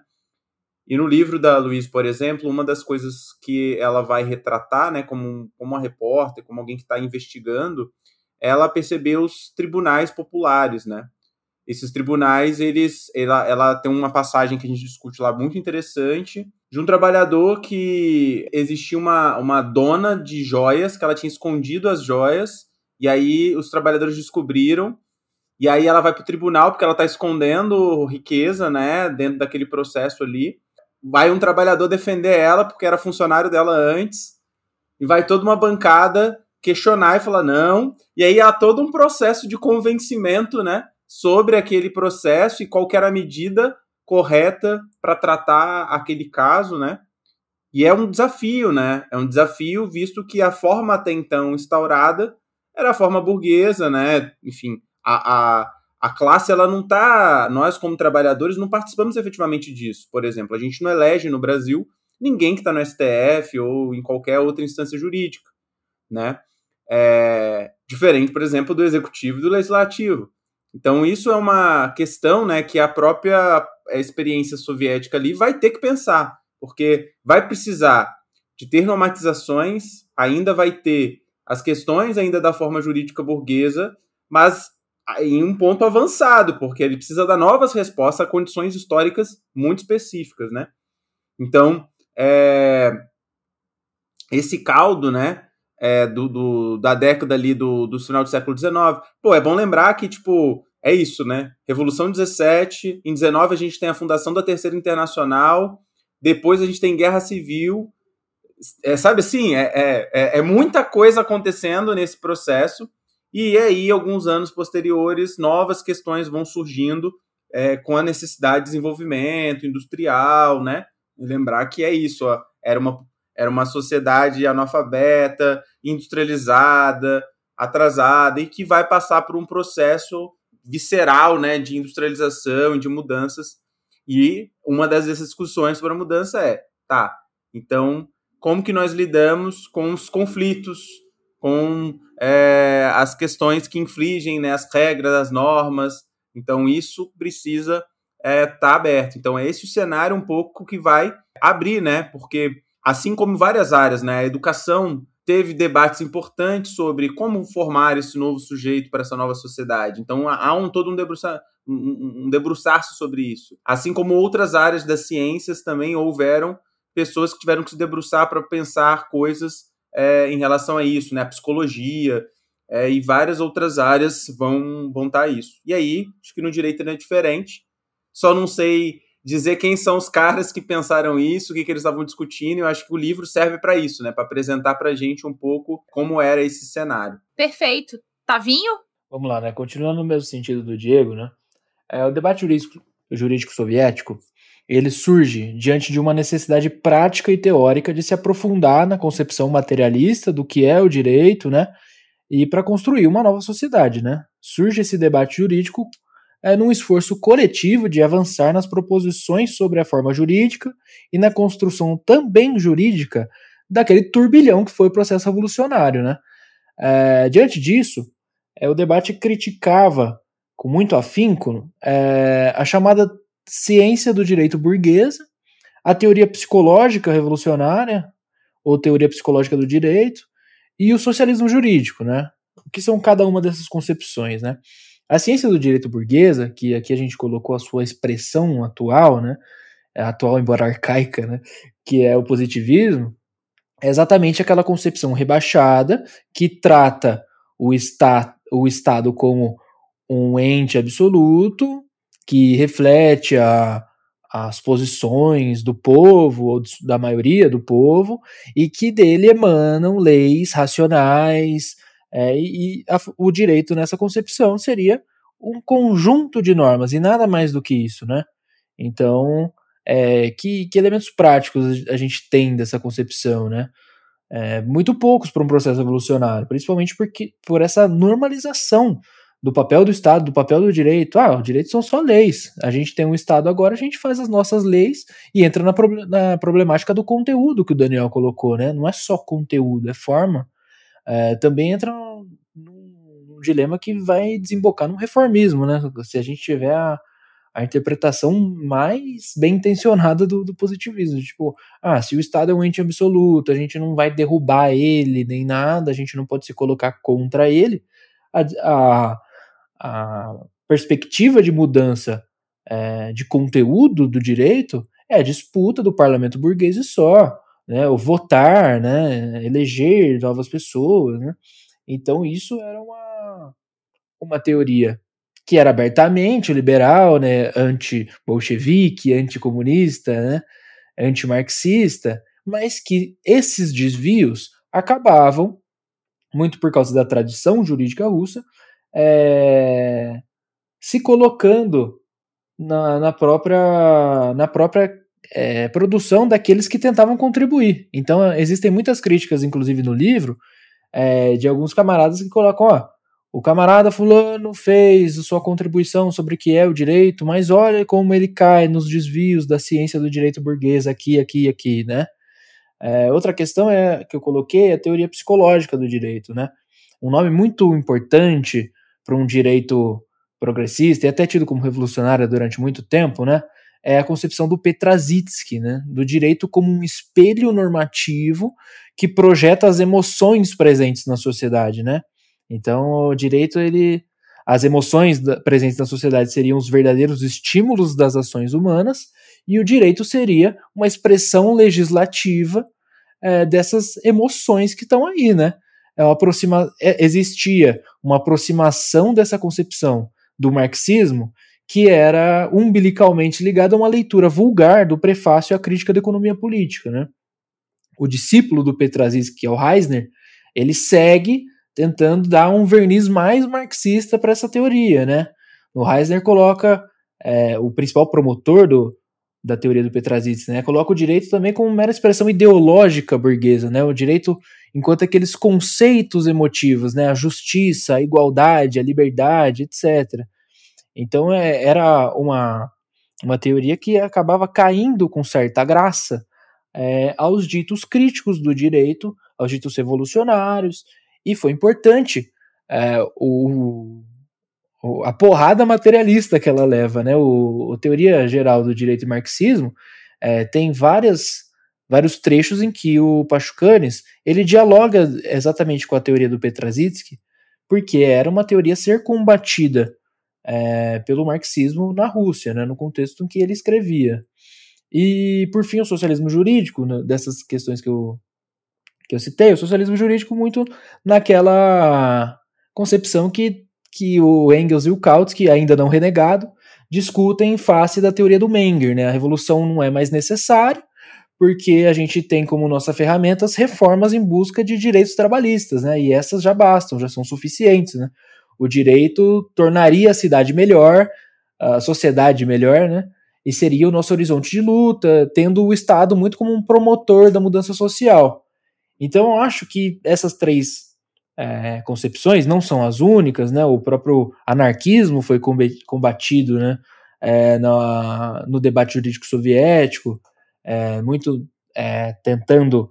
E no livro da Luiz, por exemplo, uma das coisas que ela vai retratar, né, como, como uma repórter, como alguém que está investigando, ela percebeu os tribunais populares, né? Esses tribunais, eles, ela, ela tem uma passagem que a gente discute lá muito interessante, de um trabalhador que existia uma, uma dona de joias, que ela tinha escondido as joias, e aí os trabalhadores descobriram, e aí ela vai para o tribunal porque ela está escondendo riqueza, né, dentro daquele processo ali. Vai um trabalhador defender ela porque era funcionário dela antes, e vai toda uma bancada questionar e falar não. E aí há todo um processo de convencimento, né, sobre aquele processo e qual era a medida correta para tratar aquele caso, né? E é um desafio, né? É um desafio visto que a forma até então instaurada era a forma burguesa, né? Enfim, a, a, a classe ela não tá, nós como trabalhadores não participamos efetivamente disso. Por exemplo, a gente não elege no Brasil ninguém que está no STF ou em qualquer outra instância jurídica, né? É, diferente, por exemplo, do executivo e do legislativo. Então isso é uma questão, né, que a própria experiência soviética ali vai ter que pensar, porque vai precisar de ter normatizações, ainda vai ter as questões ainda da forma jurídica burguesa, mas em um ponto avançado, porque ele precisa dar novas respostas a condições históricas muito específicas, né? Então, é, esse caldo, né, é, do, do, da década ali do, do final do século XIX, pô, é bom lembrar que, tipo, é isso, né? Revolução 17, em 19 a gente tem a fundação da Terceira Internacional, depois a gente tem Guerra Civil, é, sabe assim, é, é, é, é muita coisa acontecendo nesse processo, e aí, alguns anos posteriores, novas questões vão surgindo é, com a necessidade de desenvolvimento industrial, né? Lembrar que é isso, ó, era, uma, era uma sociedade analfabeta, industrializada, atrasada, e que vai passar por um processo visceral né, de industrialização e de mudanças. E uma das discussões sobre a mudança é, tá, então, como que nós lidamos com os conflitos com é, as questões que infligem né, as regras, as normas. Então, isso precisa estar é, tá aberto. Então, é esse o cenário um pouco que vai abrir, né? Porque, assim como várias áreas, né, a educação teve debates importantes sobre como formar esse novo sujeito para essa nova sociedade. Então, há um todo um debruçar, um, um debruçar-se sobre isso. Assim como outras áreas das ciências também houveram pessoas que tiveram que se debruçar para pensar coisas é, em relação a isso, né? A psicologia é, e várias outras áreas vão vão estar tá isso. E aí, acho que no direito não é diferente. Só não sei dizer quem são os caras que pensaram isso, o que, que eles estavam discutindo. Eu acho que o livro serve para isso, né? Para apresentar para a gente um pouco como era esse cenário. Perfeito. Tavinho? Vamos lá, né? Continuando no mesmo sentido do Diego, né? É, o debate jurídico, jurídico soviético ele surge diante de uma necessidade prática e teórica de se aprofundar na concepção materialista do que é o direito, né? E para construir uma nova sociedade, né? Surge esse debate jurídico é, num esforço coletivo de avançar nas proposições sobre a forma jurídica e na construção também jurídica daquele turbilhão que foi o processo revolucionário, né? É, diante disso, é, o debate criticava com muito afinco é, a chamada ciência do direito burguesa, a teoria psicológica revolucionária, ou teoria psicológica do direito, e o socialismo jurídico, né? o que são cada uma dessas concepções, né? A ciência do direito burguesa, que aqui a gente colocou a sua expressão atual, né? Atual, embora arcaica, né? Que é o positivismo, é exatamente aquela concepção rebaixada que trata o, está, o Estado como um ente absoluto que reflete a, as posições do povo, ou da maioria do povo, e que dele emanam leis racionais, é, e a, o direito nessa concepção seria um conjunto de normas, e nada mais do que isso, né? Então, é, que, que, elementos práticos a gente tem dessa concepção, né? É, muito poucos para um processo evolucionário, principalmente porque por essa normalização do papel do Estado, do papel do direito. Ah, os direitos são só leis. A gente tem um Estado agora, a gente faz as nossas leis e entra na, na problemática do conteúdo que o Daniel colocou, né? Não é só conteúdo, é forma. É, também entra num, num, dilema que vai desembocar num reformismo, né? Se a gente tiver a, a interpretação mais bem intencionada do, do, positivismo. Tipo, ah, se o Estado é um ente absoluto, a gente não vai derrubar ele nem nada, a gente não pode se colocar contra ele. A, a, a perspectiva de mudança é, de conteúdo do direito é disputa do parlamento burguês e só, né? O votar, né? Eleger novas pessoas, né? Então isso era uma, uma teoria que era abertamente liberal, né, anti-bolchevique, anticomunista, né, anti-marxista, mas que esses desvios acabavam, muito por causa da tradição jurídica russa, é, se colocando na, na própria, na própria é, produção daqueles que tentavam contribuir. Então existem muitas críticas, inclusive no livro, é, de alguns camaradas que colocam, ó, o camarada fulano fez sua contribuição sobre o que é o direito, mas olha como ele cai nos desvios da ciência do direito burguês aqui, aqui aqui, né? É, outra questão é que eu coloquei é a teoria psicológica do direito, né? Um nome muito importante para um direito progressista e até tido como revolucionário durante muito tempo, né? É a concepção do Petrasitsky, né? Do direito como um espelho normativo que projeta as emoções presentes na sociedade, né? Então, o direito, ele. As emoções presentes na sociedade seriam os verdadeiros estímulos das ações humanas, e o direito seria uma expressão legislativa é, dessas emoções que estão aí, né? É aproxima, é, existia uma aproximação dessa concepção do marxismo que era umbilicalmente ligada a uma leitura vulgar do prefácio à crítica da economia política, né? O discípulo do Petrazinski, que é o Reisner, ele segue tentando dar um verniz mais marxista para essa teoria, né? O Reisner coloca é, o principal promotor do, da teoria do Petrasitz, né? Coloca o direito também como mera expressão ideológica burguesa, né? O direito enquanto aqueles conceitos emotivos, né? A justiça, a igualdade, a liberdade, etc. Então é, era uma, uma teoria que acabava caindo com certa graça é, aos ditos críticos do direito, aos ditos revolucionários e foi importante é, o, o, a porrada materialista que ela leva, né? O, a teoria geral do direito e marxismo é, tem várias vários trechos em que o Pachucanes ele dialoga exatamente com a teoria do Petrasitsky, porque era uma teoria ser combatida é, pelo marxismo na Rússia, né, no contexto em que ele escrevia. E, por fim, o socialismo jurídico, né, dessas questões que eu, que eu citei, o socialismo jurídico muito naquela concepção que, que o Engels e o Kautsky, ainda não renegado, discutem em face da teoria do Menger, né? A revolução não é mais necessária, porque a gente tem como nossa ferramenta as reformas em busca de direitos trabalhistas, né? E essas já bastam, já são suficientes, né? O direito tornaria a cidade melhor, a sociedade melhor, né? E seria o nosso horizonte de luta, tendo o Estado muito como um promotor da mudança social. Então eu acho que essas três é, concepções não são as únicas, né? O próprio anarquismo foi combatido, né? É, na, no debate jurídico soviético, é, muito é, tentando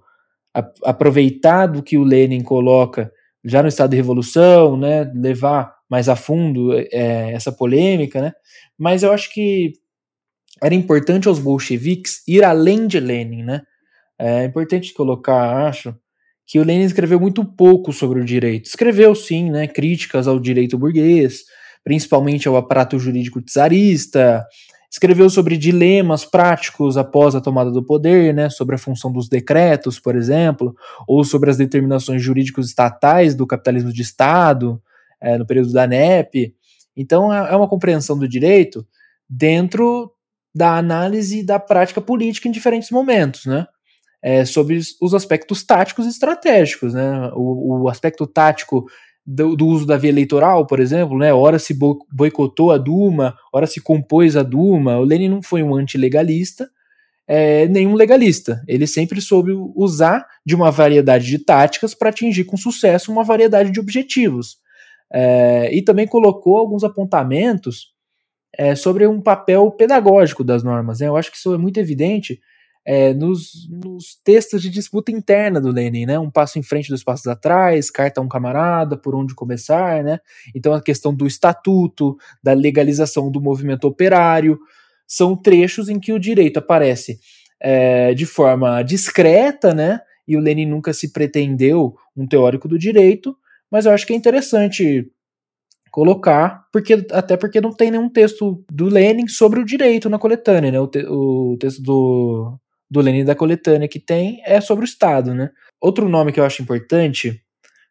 a, aproveitar do que o Lenin coloca já no estado de revolução, né? Levar mais a fundo é, essa polêmica, né? Mas eu acho que era importante aos bolcheviques ir além de Lenin, né? É importante colocar, acho, que o Lenin escreveu muito pouco sobre o direito. Escreveu, sim, né, críticas ao direito burguês, principalmente ao aparato jurídico czarista, escreveu sobre dilemas práticos após a tomada do poder, né, sobre a função dos decretos, por exemplo, ou sobre as determinações jurídicos estatais do capitalismo de Estado, é, no período da NEP. Então, é, é uma compreensão do direito dentro da análise da prática política em diferentes momentos, né? é, sobre os aspectos táticos e estratégicos, né? O, o aspecto tático do, do, uso da via eleitoral, por exemplo, né? Ora se boicotou a Duma, ora se compôs a Duma. O Lenin não foi um antilegalista, é, nenhum legalista. Ele sempre soube usar de uma variedade de táticas para atingir com sucesso uma variedade de objetivos. É, e também colocou alguns apontamentos é, sobre um papel pedagógico das normas. Né? Eu acho que isso é muito evidente é, nos, nos, textos de disputa interna do Lenin, né? Um passo em frente, dois passos atrás, carta a um camarada, por onde começar, né? Então a questão do estatuto, da legalização do movimento operário, são trechos em que o direito aparece é, de forma discreta, né? E o Lenin nunca se pretendeu um teórico do direito, mas eu acho que é interessante colocar, porque até porque não tem nenhum texto do Lenin sobre o direito na coletânea, né? O, te, o texto do do Lenin da coletânea que tem é sobre o Estado, né? Outro nome que eu acho importante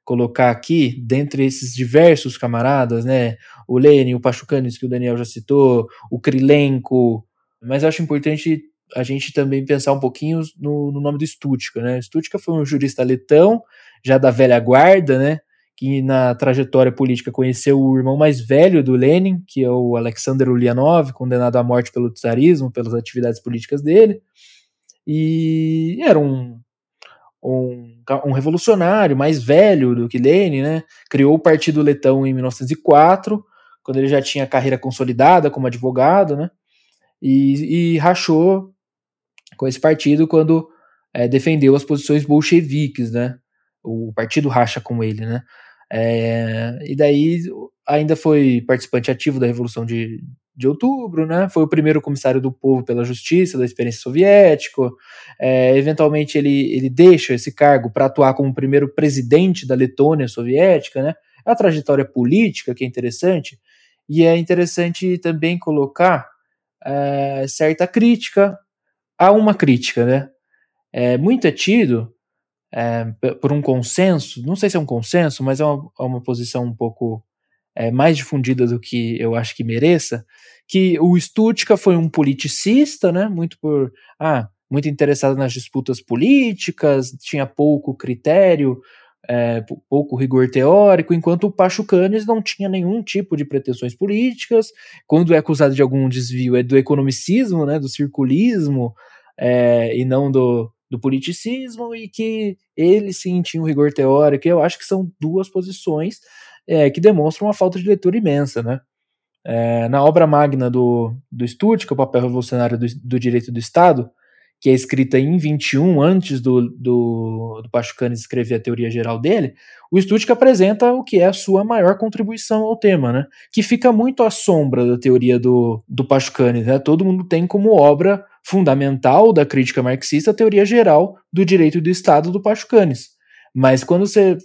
colocar aqui, dentre esses diversos camaradas, né? O Lenin, o Pachucanes, que o Daniel já citou, o Krilenko, mas acho importante a gente também pensar um pouquinho no, no nome do Stutka, né? Stutka foi um jurista letão, já da velha guarda, né? Que na trajetória política conheceu o irmão mais velho do Lenin, que é o Alexander Ulyanov, condenado à morte pelo czarismo, pelas atividades políticas dele e era um, um, um, revolucionário mais velho do que Lenin, né? Criou o Partido Letão em 1904, quando ele já tinha carreira consolidada como advogado, né? E, e rachou com esse partido quando é, defendeu as posições bolcheviques, né? O partido racha com ele, né? É, e daí ainda foi participante ativo da Revolução de, de outubro, né? Foi o primeiro comissário do povo pela justiça da experiência soviética. É, eventualmente ele, ele deixa esse cargo para atuar como primeiro presidente da Letônia soviética, né? É a trajetória política que é interessante e é interessante também colocar é, certa crítica a uma crítica, né? É muito é tido é, por um consenso, não sei se é um consenso, mas é uma, é uma posição um pouco é, mais difundida do que eu acho que mereça, que o Stutka foi um politicista, né, muito por, ah, muito interessado nas disputas políticas, tinha pouco critério, é, pouco rigor teórico, enquanto o Pachucanes não tinha nenhum tipo de pretensões políticas, quando é acusado de algum desvio é do economicismo, né, do circulismo, é, e não do, do politicismo, e que ele sim tinha um rigor teórico, eu acho que são duas posições é, que demonstra uma falta de leitura imensa, né? É, na obra magna do, do Stutt, que é o papel revolucionário do, do, direito do Estado, que é escrita em 21, antes do, do, do Pachucanes escrever a teoria geral dele, o Stutt apresenta o que é a sua maior contribuição ao tema, né? que fica muito à sombra da teoria do, do Pachucanes. Né? Todo mundo tem como obra fundamental da crítica marxista a teoria geral do direito do Estado do Pachucanes. Mas quando você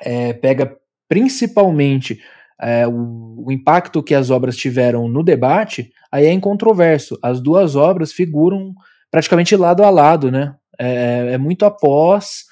é, pega principalmente é, o, o, impacto que as obras tiveram no debate, aí é incontroverso. As duas obras figuram praticamente lado a lado, né? É, é muito após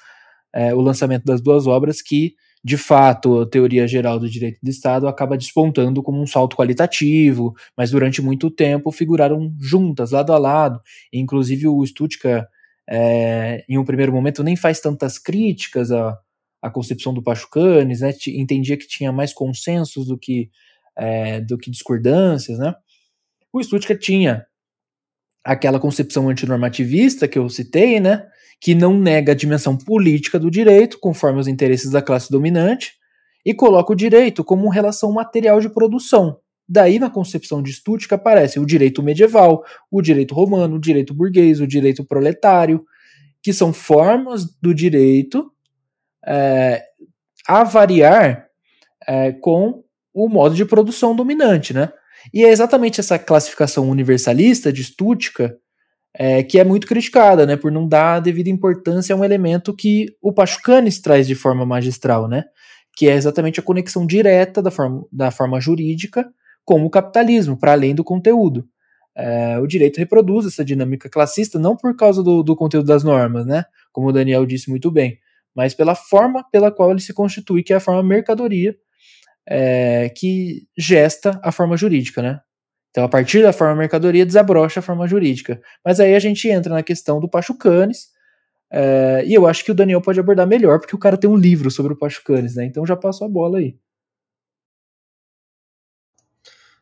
é, o lançamento das duas obras que, de fato, a teoria geral do direito do Estado acaba despontando como um salto qualitativo, mas durante muito tempo figuraram juntas, lado a lado. Inclusive o Stutka, é, em um primeiro momento, nem faz tantas críticas a a concepção do Pachucanes, né, entendia que tinha mais consensos do que, é, do que discordâncias, né? O Stuttgart tinha aquela concepção antinormativista que eu citei, né, que não nega a dimensão política do direito, conforme os interesses da classe dominante, e coloca o direito como relação material de produção. Daí, na concepção de Stuttgart, aparece o direito medieval, o direito romano, o direito burguês, o direito proletário, que são formas do direito é, a variar é, com o modo de produção dominante, né? E é exatamente essa classificação universalista de Stuttgart é, que é muito criticada, né, por não dar a devida importância a um elemento que o Pachucanes traz de forma magistral, né, que é exatamente a conexão direta da forma, da forma jurídica com o capitalismo, para além do conteúdo. É, o direito reproduz essa dinâmica classista não por causa do, do conteúdo das normas, né, como o Daniel disse muito bem, mas pela forma pela qual ele se constitui, que é a forma mercadoria é, que gesta a forma jurídica, né? Então, a partir da forma mercadoria, desabrocha a forma jurídica. Mas aí a gente entra na questão do Pachucanes, é, e eu acho que o Daniel pode abordar melhor, porque o cara tem um livro sobre o Pachucanes, né? Então já passou a bola aí.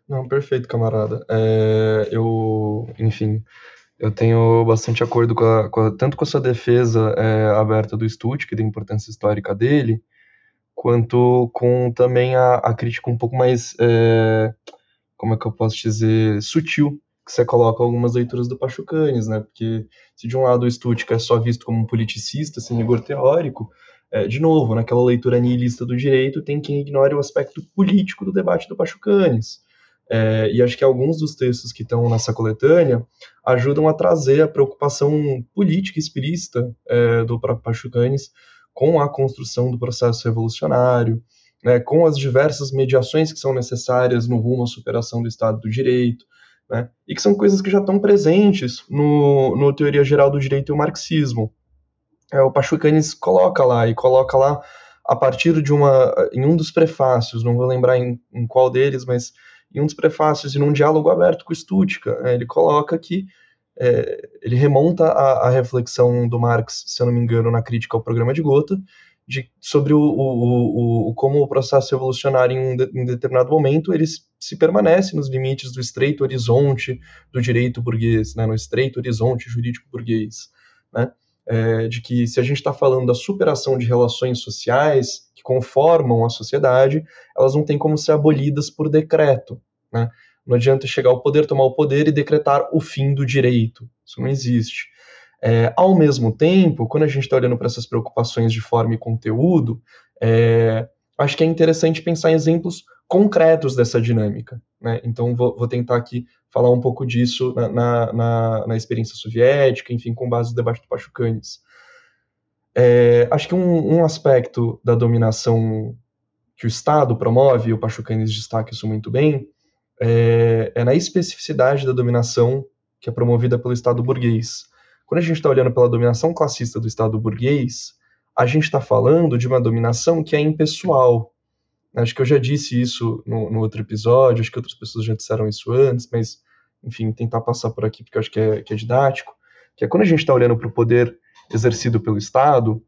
Não, perfeito, camarada. É, eu, enfim, eu tenho bastante acordo com a, com a, tanto com a sua defesa é, aberta do Stut, que tem importância histórica dele, quanto com também a, a crítica um pouco mais é, como é que eu posso dizer, sutil, que você coloca algumas leituras do Pachucanes, né? Porque se de um lado o Stuttgart é só visto como um politicista, sem rigor teórico, é, de novo, naquela leitura nihilista do direito, tem quem ignore o aspecto político do debate do Pachucanes. É, e acho que alguns dos textos que estão nessa coletânea ajudam a trazer a preocupação política explícita é, do próprio Pachucanes com a construção do processo revolucionário, né, com as diversas mediações que são necessárias no rumo à superação do Estado do Direito, né, e que são coisas que já estão presentes no, no Teoria Geral do Direito e o Marxismo. É, o Pachucanes coloca lá, e coloca lá a partir de uma, em um dos prefácios, não vou lembrar em, em qual deles, mas em um dos prefácios e num diálogo aberto com Stuttgart, né, ele coloca que é, ele remonta a, a, reflexão do Marx, se eu não me engano, na crítica ao programa de Gotha, de, sobre o, o, o, como o processo evolucionário em um de, em determinado momento ele se permanece nos limites do estreito horizonte do direito burguês, né, no estreito horizonte jurídico burguês, né, é, de que se a gente está falando da superação de relações sociais que conformam a sociedade, elas não têm como ser abolidas por decreto, né, não adianta chegar ao poder, tomar o poder e decretar o fim do direito, isso não existe. É, ao mesmo tempo, quando a gente está olhando para essas preocupações de forma e conteúdo, é, acho que é interessante pensar em exemplos concretos dessa dinâmica. Né? Então, vou, vou, tentar aqui falar um pouco disso na, na, na, na, experiência soviética, enfim, com base no debate do Pachucanes. É, acho que um, um, aspecto da dominação que o Estado promove, e o Pachucanes destaca isso muito bem, é, é na especificidade da dominação que é promovida pelo Estado burguês. Quando a gente está olhando pela dominação classista do Estado burguês, a gente está falando de uma dominação que é impessoal. Acho que eu já disse isso no, no, outro episódio, acho que outras pessoas já disseram isso antes, mas, enfim, tentar passar por aqui porque eu acho que é, que é didático, que é quando a gente está olhando para o poder exercido pelo Estado,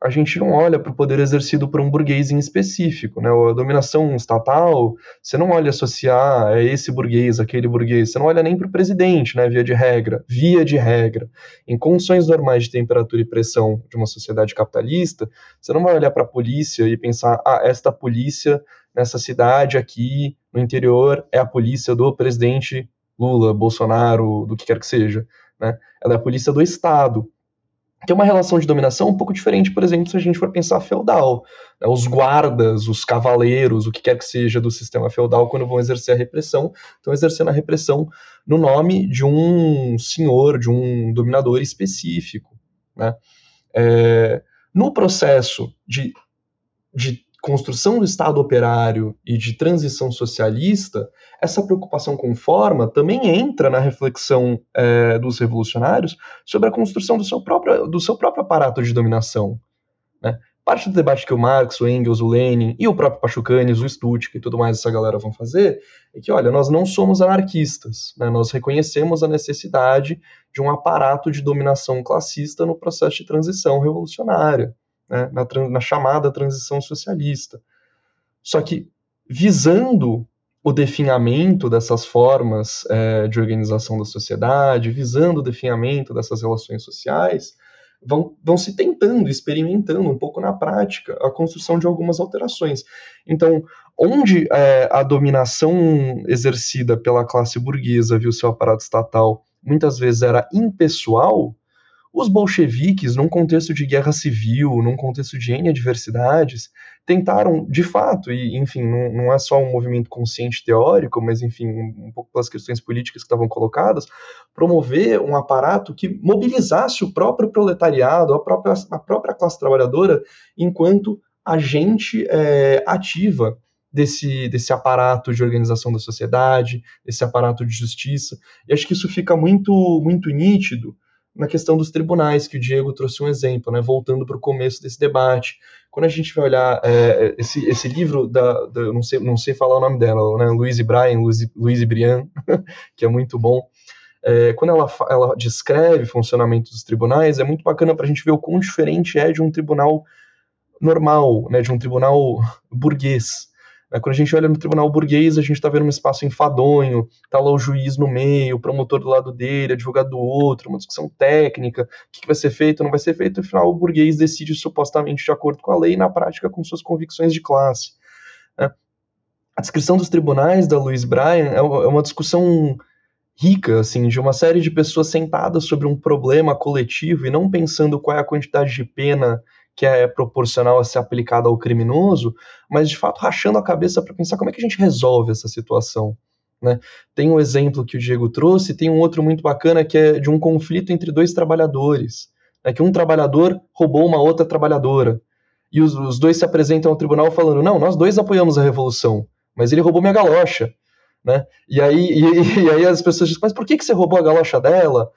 a gente não olha para o poder exercido por um burguês em específico, né? A dominação estatal, você não olha associar a esse burguês, aquele burguês, você não olha nem para o presidente, né? Via de regra, via de regra. Em condições normais de temperatura e pressão de uma sociedade capitalista, você não vai olhar para a polícia e pensar, ah, esta polícia nessa cidade aqui no interior é a polícia do presidente Lula, Bolsonaro, do que quer que seja, né? Ela é a polícia do Estado tem uma relação de dominação um pouco diferente, por exemplo, se a gente for pensar feudal. Né? Os guardas, os cavaleiros, o que quer que seja do sistema feudal, quando vão exercer a repressão, estão exercendo a repressão no nome de um senhor, de um dominador específico. Né? É, no processo de, de construção do Estado operário e de transição socialista, essa preocupação com forma também entra na reflexão é, dos revolucionários sobre a construção do seu próprio, do seu próprio aparato de dominação. Né? Parte do debate que o Marx, o Engels, o Lenin e o próprio Pachucanes, o Stuttgart e tudo mais essa galera vão fazer é que, olha, nós não somos anarquistas, né? nós reconhecemos a necessidade de um aparato de dominação classista no processo de transição revolucionária né, na, na chamada transição socialista. Só que visando o definhamento dessas formas é, de organização da sociedade, visando o definhamento dessas relações sociais, vão, vão se tentando, experimentando um pouco na prática a construção de algumas alterações. Então, onde é, a dominação exercida pela classe burguesa viu seu aparato estatal muitas vezes era impessoal, Os bolcheviques, num contexto de guerra civil, num contexto de N adversidades, tentaram, de fato, e enfim, não, não é só um movimento consciente teórico, mas enfim, um, pouco pelas questões políticas que estavam colocadas, promover um aparato que mobilizasse o próprio proletariado, a própria, a própria classe trabalhadora, enquanto agente é, ativa desse, desse aparato de organização da sociedade, desse aparato de justiça. E acho que isso fica muito, muito nítido na questão dos tribunais, que o Diego trouxe um exemplo, né, voltando para o começo desse debate. Quando a gente vai olhar é, esse, esse livro, da, da, não, sei, não sei falar o nome dela, né, Louise Bryan, Louise, Louise Brian, que é muito bom, é, quando ela, ela descreve o funcionamento dos tribunais, é muito bacana para a gente ver o quão diferente é de um tribunal normal, né, de um tribunal burguês. Né? Quando a gente olha no tribunal burguês, a gente está vendo um espaço enfadonho, está lá o juiz no meio, o promotor do lado dele, advogado do outro, uma discussão técnica, o que, vai ser feito, não vai ser feito, e no final o burguês decide supostamente de acordo com a lei na prática com suas convicções de classe. Né? A descrição dos tribunais da Louise Bryan é, é uma discussão rica, assim, de uma série de pessoas sentadas sobre um problema coletivo e não pensando qual é a quantidade de pena que é proporcional a ser aplicada ao criminoso, mas de fato rachando a cabeça para pensar como é que a gente resolve essa situação. Né? Tem um exemplo que o Diego trouxe, tem um outro muito bacana que é de um conflito entre dois trabalhadores, né? que um trabalhador roubou uma outra trabalhadora. E os, os dois se apresentam ao tribunal falando: não, nós dois apoiamos a revolução, mas ele roubou minha galocha. Né? E, aí, e, e aí as pessoas dizem: mas por que, que você roubou a galocha dela?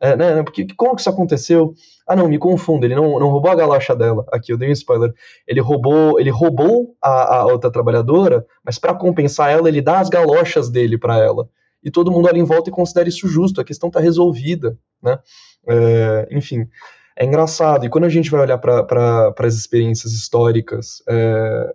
É, né, né, porque como que isso aconteceu? Ah, não, me confundo, ele não, não roubou a galocha dela. Aqui, eu dei um spoiler. Ele roubou, ele roubou a, a outra trabalhadora, mas para compensar ela, ele dá as galochas dele para ela. E todo mundo ali em volta considera isso justo, a questão está resolvida, né? É, enfim, é engraçado. E quando a gente vai olhar para as experiências históricas, é,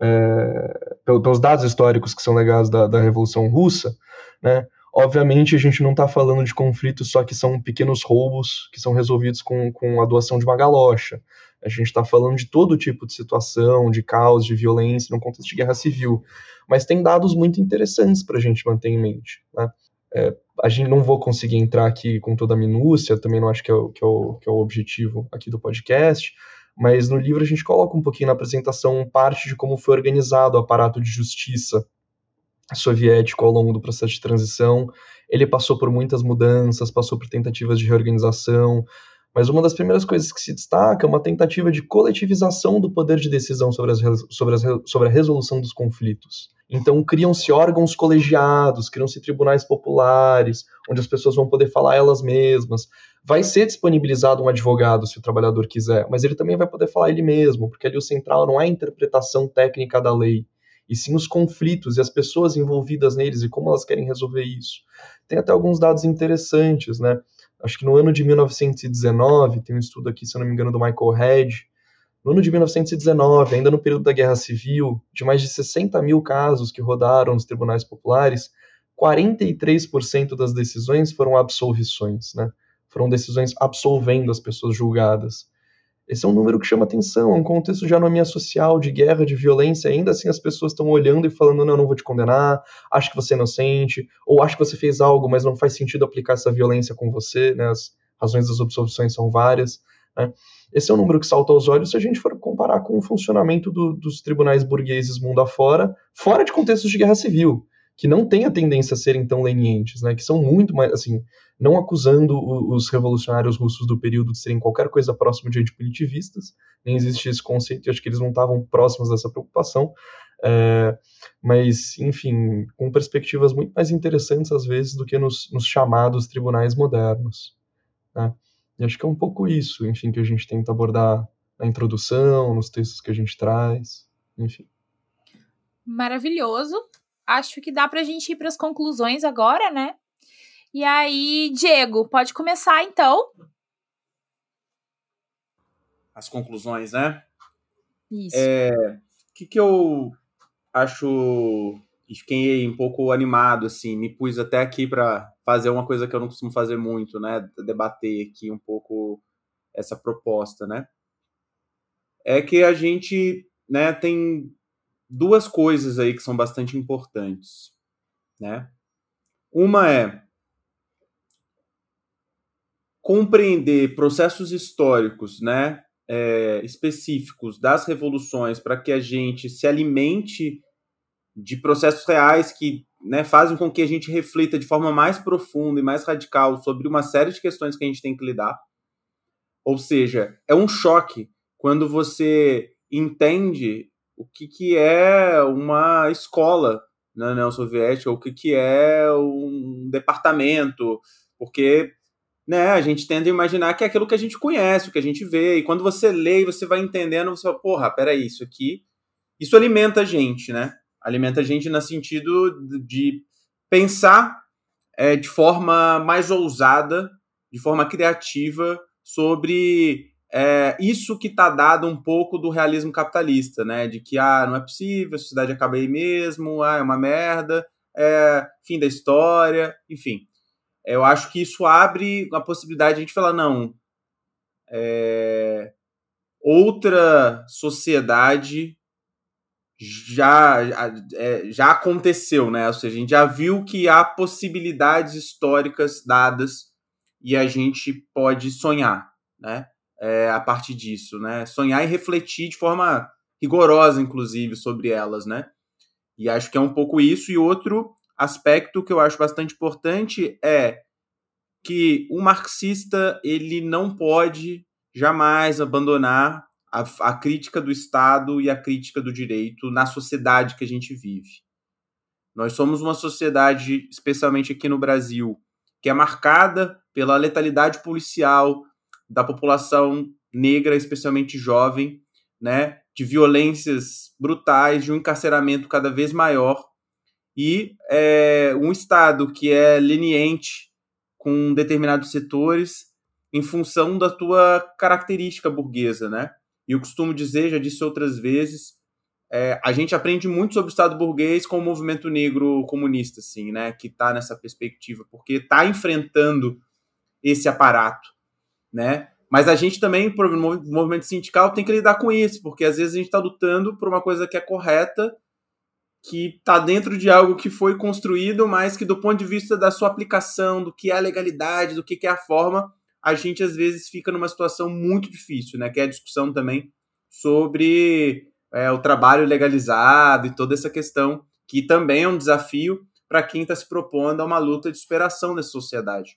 é, pelos dados históricos que são legados da, da Revolução Russa, né? Obviamente, a gente não está falando de conflitos só que são pequenos roubos que são resolvidos com, com a doação de uma galocha. A gente está falando de todo tipo de situação, de caos, de violência, no contexto de guerra civil. Mas tem dados muito interessantes para a gente manter em mente. Né? É, a gente não vou conseguir entrar aqui com toda a minúcia, também não acho que é, o, que, é o, que é o objetivo aqui do podcast, mas no livro a gente coloca um pouquinho na apresentação parte de como foi organizado o aparato de justiça soviético ao longo do processo de transição. Ele passou por muitas mudanças, passou por tentativas de reorganização, mas uma das primeiras coisas que se destaca é uma tentativa de coletivização do poder de decisão sobre, as, sobre, as, sobre a resolução dos conflitos. Então, criam-se órgãos colegiados, criam-se tribunais populares, onde as pessoas vão poder falar elas mesmas. Vai ser disponibilizado um advogado, se o trabalhador quiser, mas ele também vai poder falar ele mesmo, porque ali o central não é a interpretação técnica da lei, e sim os conflitos e as pessoas envolvidas neles e como elas querem resolver isso. Tem até alguns dados interessantes, né? Acho que no ano de 1919, tem um estudo aqui, se eu não me engano, do Michael Head, no ano de 1919, ainda no período da Guerra Civil, de mais de 60 mil casos que rodaram nos tribunais populares, 43% das decisões foram absolvições, né? Foram decisões absolvendo as pessoas julgadas. Esse é um número que chama atenção, é um contexto de anomia social, de guerra, de violência, ainda assim as pessoas estão olhando e falando, não, não vou te condenar, acho que você é inocente, ou acho que você fez algo, mas não faz sentido aplicar essa violência com você, né, as razões das absolvições são várias, né. Esse é um número que salta aos olhos se a gente for comparar com o funcionamento do, dos tribunais burgueses mundo afora, fora de contextos de guerra civil, que não têm a tendência a serem tão lenientes, né, que são muito mais, assim, não acusando os revolucionários russos do período de serem qualquer coisa próximo de antipunitivistas, nem existe esse conceito, e acho que eles não estavam próximos dessa preocupação, é, mas, enfim, com perspectivas muito mais interessantes, às vezes, do que nos, nos chamados tribunais modernos. Né? E acho que é um pouco isso, enfim, que a gente tenta abordar na introdução, nos textos que a gente traz, enfim. Maravilhoso. Acho que dá para a gente ir para as conclusões agora, né? E aí, Diego, pode começar então. As conclusões, né? Isso. É, o que, que eu acho. E fiquei um pouco animado, assim, me pus até aqui para fazer uma coisa que eu não costumo fazer muito, né? Debater aqui um pouco essa proposta, né? É que a gente né, tem duas coisas aí que são bastante importantes, né? Uma é compreender processos históricos, né, é, específicos das revoluções para que a gente se alimente de processos reais que né, fazem com que a gente reflita de forma mais profunda e mais radical sobre uma série de questões que a gente tem que lidar. Ou seja, é um choque quando você entende o que, que é uma escola na União Soviética, o que, que é um departamento, porque né, a gente tende a imaginar que é aquilo que a gente conhece, o que a gente vê, e quando você lê e você vai entendendo, você fala, porra, peraí, isso aqui, isso alimenta a gente, né? Alimenta a gente no sentido de pensar é, de forma mais ousada, de forma criativa, sobre é, isso que está dado um pouco do realismo capitalista, né? De que ah, não é possível, a sociedade acaba aí mesmo, ah, é uma merda, é fim da história, enfim. Eu acho que isso abre a possibilidade de a gente falar, não, é, outra sociedade já, é, já aconteceu, né? Ou seja, a gente já viu que há possibilidades históricas dadas e a gente pode sonhar, né? É, a partir disso, né? Sonhar e refletir de forma rigorosa, inclusive, sobre elas, né? E acho que é um pouco isso. E outro aspecto que eu acho bastante importante é que o marxista ele não pode jamais abandonar a, a crítica do Estado e a crítica do direito na sociedade que a gente vive. Nós somos uma sociedade, especialmente aqui no Brasil, que é marcada pela letalidade policial da população negra, especialmente jovem, né, de violências brutais, de um encarceramento cada vez maior e é, um Estado que é leniente com determinados setores em função da tua característica burguesa, né? E eu costumo dizer, já disse outras vezes, é, a gente aprende muito sobre o Estado burguês com o movimento negro comunista, assim, né? Que está nessa perspectiva, porque está enfrentando esse aparato, né? Mas a gente também, no movimento sindical, tem que lidar com isso, porque às vezes a gente está lutando por uma coisa que é correta que está dentro de algo que foi construído, mas que do ponto de vista da sua aplicação, do que é a legalidade, do que é a forma, a gente às vezes fica numa situação muito difícil, né? Que é a discussão também sobre é, o trabalho legalizado e toda essa questão, que também é um desafio para quem está se propondo a uma luta de superação dessa sociedade.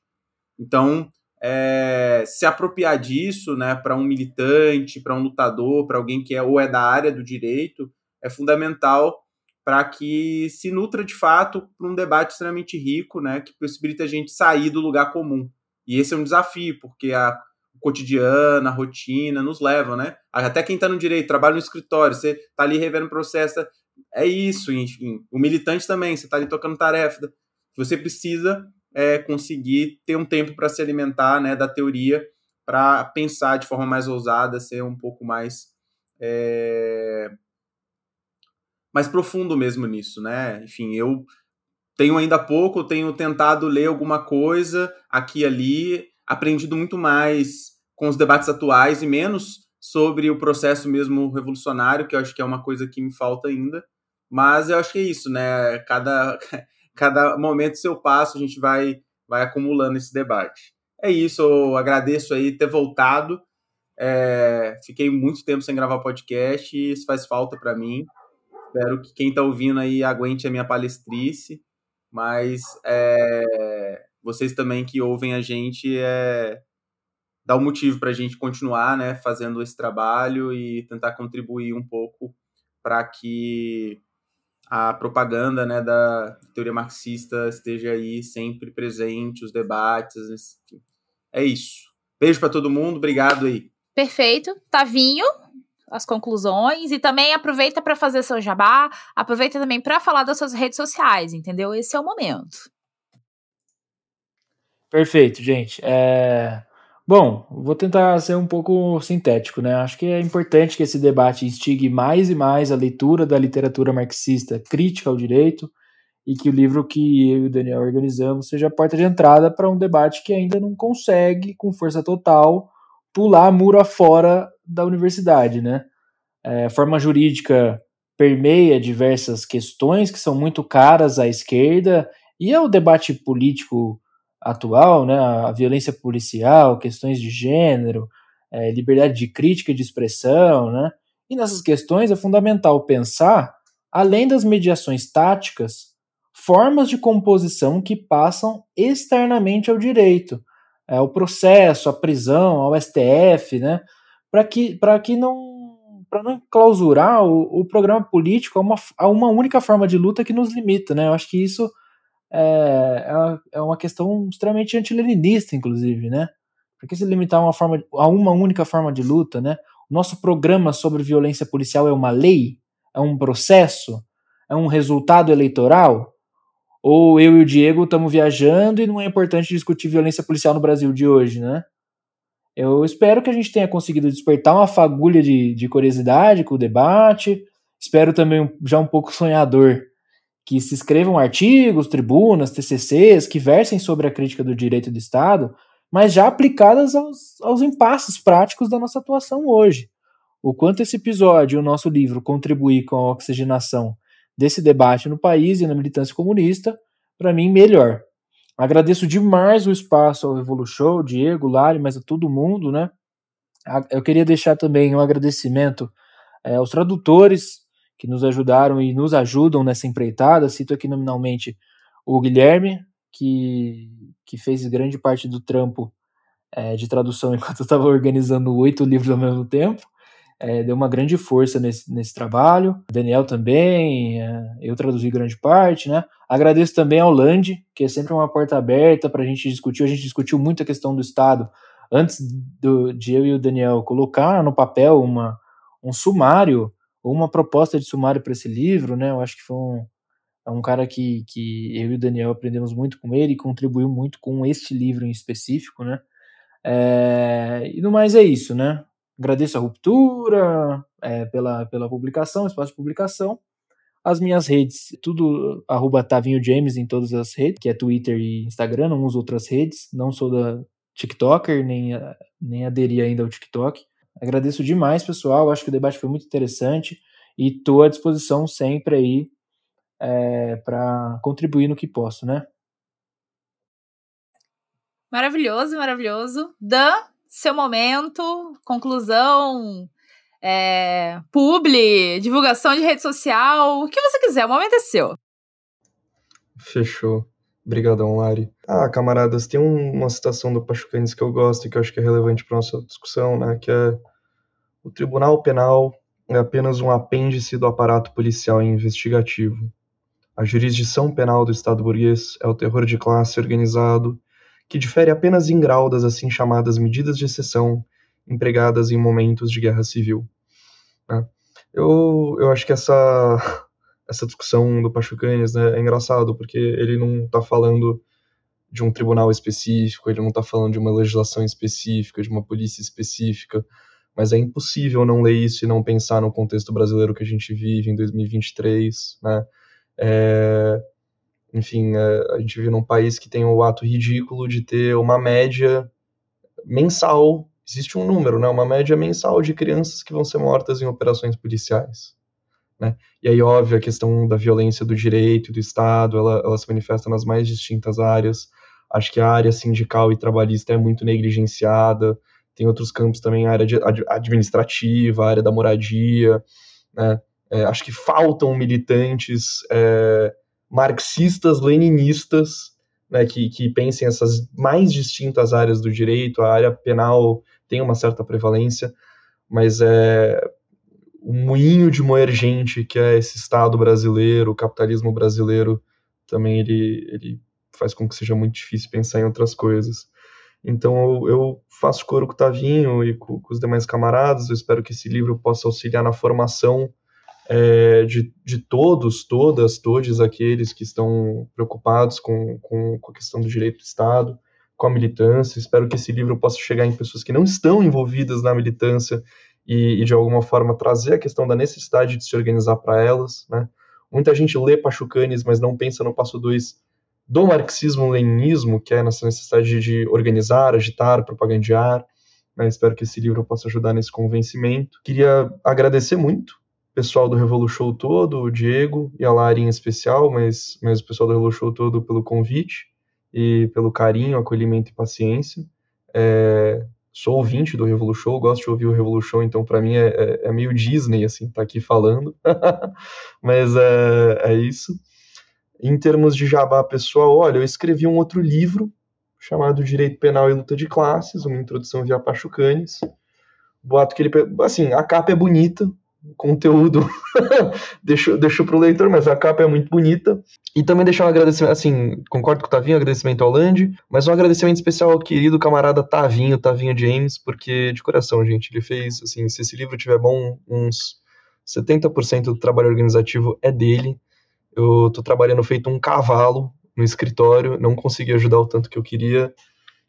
Então, é, se apropriar disso, né, para um militante, para um lutador, para alguém que é ou é da área do direito, é fundamental para que se nutra de fato para um debate extremamente rico, né, que possibilita a gente sair do lugar comum. E esse é um desafio, porque a o cotidiano, a rotina nos levam, né? Até quem está no direito, trabalha no escritório, você está ali revendo o processo, é isso, enfim. O militante também, você está ali tocando tarefa. Você precisa é, conseguir ter um tempo para se alimentar né, da teoria, para pensar de forma mais ousada, ser um pouco mais é, mais profundo mesmo nisso, né? Enfim, eu tenho ainda pouco, tenho tentado ler alguma coisa aqui e ali, aprendido muito mais com os debates atuais e menos sobre o processo mesmo revolucionário, que eu acho que é uma coisa que me falta ainda. Mas eu acho que é isso, né? Cada, cada momento seu passo, a gente vai, vai acumulando esse debate. É isso, eu agradeço aí ter voltado. É, fiquei muito tempo sem gravar podcast e isso faz falta para mim. Espero que quem está ouvindo aí aguente a minha palestrice, mas é, vocês também que ouvem a gente é, dá um motivo para a gente continuar né, fazendo esse trabalho e tentar contribuir um pouco para que a propaganda né, da teoria marxista esteja aí sempre presente, os debates, enfim. É isso. Beijo para todo mundo, obrigado aí. Perfeito. Tavinho, as conclusões e também aproveita para fazer seu jabá, aproveita também para falar das suas redes sociais, entendeu? Esse é o momento. Perfeito, gente. É... Bom, vou tentar ser um pouco sintético, né? Acho que é importante que esse debate instigue mais e mais a leitura da literatura marxista crítica ao direito e que o livro que eu e o Daniel organizamos seja a porta de entrada para um debate que ainda não consegue, com força total, pular muro afora da universidade, né? É, a forma jurídica permeia diversas questões que são muito caras à esquerda e ao debate político atual, né, a violência policial, questões de gênero, é, liberdade de crítica e de expressão, né, e nessas questões é fundamental pensar, além das mediações táticas, formas de composição que passam externamente ao direito, é, ao processo, à prisão, ao STF, né, para que, que não para não clausurar o, o, programa político a uma, a uma única forma de luta que nos limita, né? Eu acho que isso é, é, uma, é questão extremamente antileninista, inclusive, né? Por que se limitar a uma, forma, a uma única forma de luta, né? O nosso programa sobre violência policial é uma lei? É um processo? É um resultado eleitoral? Ou eu e o Diego estamos viajando e não é importante discutir violência policial no Brasil de hoje, né? Eu espero que a gente tenha conseguido despertar uma fagulha de, de curiosidade com o debate. Espero também já um pouco sonhador que se escrevam artigos, tribunas, TCCs que versem sobre a crítica do direito do Estado, mas já aplicadas aos, aos impasses práticos da nossa atuação hoje. O quanto esse episódio e o nosso livro contribuir com a oxigenação desse debate no país e na militância comunista, para mim, melhor. Agradeço demais o espaço ao Revolution, Diego, Lari, mas a todo mundo, né? Eu queria deixar também um agradecimento é, aos tradutores que nos ajudaram e nos ajudam nessa empreitada. Cito aqui nominalmente o Guilherme, que, que fez grande parte do trampo é, de tradução enquanto eu estava organizando oito livros ao mesmo tempo é, deu uma grande força nesse, nesse trabalho. Daniel também, é, eu traduzi grande parte, né? Agradeço também ao Land, que é sempre uma porta aberta para a gente discutir. A gente discutiu muito a questão do Estado antes do, de eu e o Daniel colocar no papel uma, um sumário uma proposta de sumário para esse livro, né? Eu acho que foi um, é um cara que, que eu e o Daniel aprendemos muito com ele e contribuiu muito com este livro em específico, né? É, e no mais é isso, né? Agradeço a Ruptura é, pela, pela publicação, espaço de publicação. As minhas redes, tudo arroba Tavinho James em todas as redes, que é Twitter e Instagram, não uso outras redes, não sou da TikToker, nem, nem aderi ainda ao TikTok. Agradeço demais, pessoal, acho que o debate foi muito interessante e estou à disposição sempre aí é, para contribuir no que posso, né? Maravilhoso, maravilhoso. Dan, seu momento, conclusão, é, publi, divulgação de rede social, o que você quiser, o momento é seu. Fechou. Obrigadão, Lari. Ah, camaradas, tem uma citação do Pachucanes que eu gosto e que eu acho que é relevante para nossa discussão, né, que é o Tribunal Penal é apenas um apêndice do aparato policial e investigativo. A jurisdição penal do Estado burguês é o terror de classe organizado que difere apenas em grau das assim chamadas medidas de exceção empregadas em momentos de guerra civil. Né? Eu, eu acho que essa, essa discussão do Pachucanes né, é engraçado, porque ele não está falando de um tribunal específico, ele não está falando de uma legislação específica, de uma polícia específica, mas é impossível não ler isso e não pensar no contexto brasileiro que a gente vive em 2023, né? É, enfim, é, a gente vive num país que tem o ato ridículo de ter uma média mensal, existe um número, né, uma média mensal de crianças que vão ser mortas em operações policiais. Né? E aí, óbvio, a questão da violência do direito do Estado, ela, ela se manifesta nas mais distintas áreas. Acho que a área sindical e trabalhista é muito negligenciada. Tem outros campos também, a área administrativa, a área da moradia. Né? É, acho que faltam militantes é, marxistas, leninistas, né, que, que pensem essas mais distintas áreas do direito, a área penal tem uma certa prevalência, mas é o moinho de moer gente que é esse Estado brasileiro, o capitalismo brasileiro, também ele, ele faz com que seja muito difícil pensar em outras coisas. Então eu, eu faço coro com o Tavinho e com, com os demais camaradas, eu espero que esse livro possa auxiliar na formação é, de, de todos, todas, todos aqueles que estão preocupados com, com, com a questão do direito do Estado, com a militância. Espero que esse livro possa chegar em pessoas que não estão envolvidas na militância e, e de alguma forma trazer a questão da necessidade de se organizar para elas. Né? Muita gente lê Pachucanes, mas não pensa no passo 2 do marxismo-leninismo, que é nessa necessidade de organizar, agitar, propagandear. Né? Espero que esse livro possa ajudar nesse convencimento. Queria agradecer muito pessoal do Revolution todo, o Diego e a Lari em especial, mas, mas o pessoal do Revolution todo pelo convite. e pelo carinho, acolhimento e paciência. É, sou ouvinte do Revolution, gosto de ouvir o Revolution, então para mim é, é, é, meio Disney, assim, tá aqui falando. Mas é, é isso. Em termos de jabá pessoal, olha, eu escrevi um outro livro chamado Direito Penal e Luta de Classes, uma introdução via Pachucanes. Boato que ele. Assim, a capa é bonita, o conteúdo deixo, deixo pro leitor, mas a capa é muito bonita. E também deixar um agradecimento, assim, concordo com o Tavinho, agradecimento ao Land, mas um agradecimento especial ao querido camarada Tavinho, Tavinho James, porque, de coração, gente, ele fez, assim, se esse livro tiver bom, uns 70% do trabalho organizativo é dele. Eu tô trabalhando feito um cavalo no escritório, não consegui ajudar o tanto que eu queria,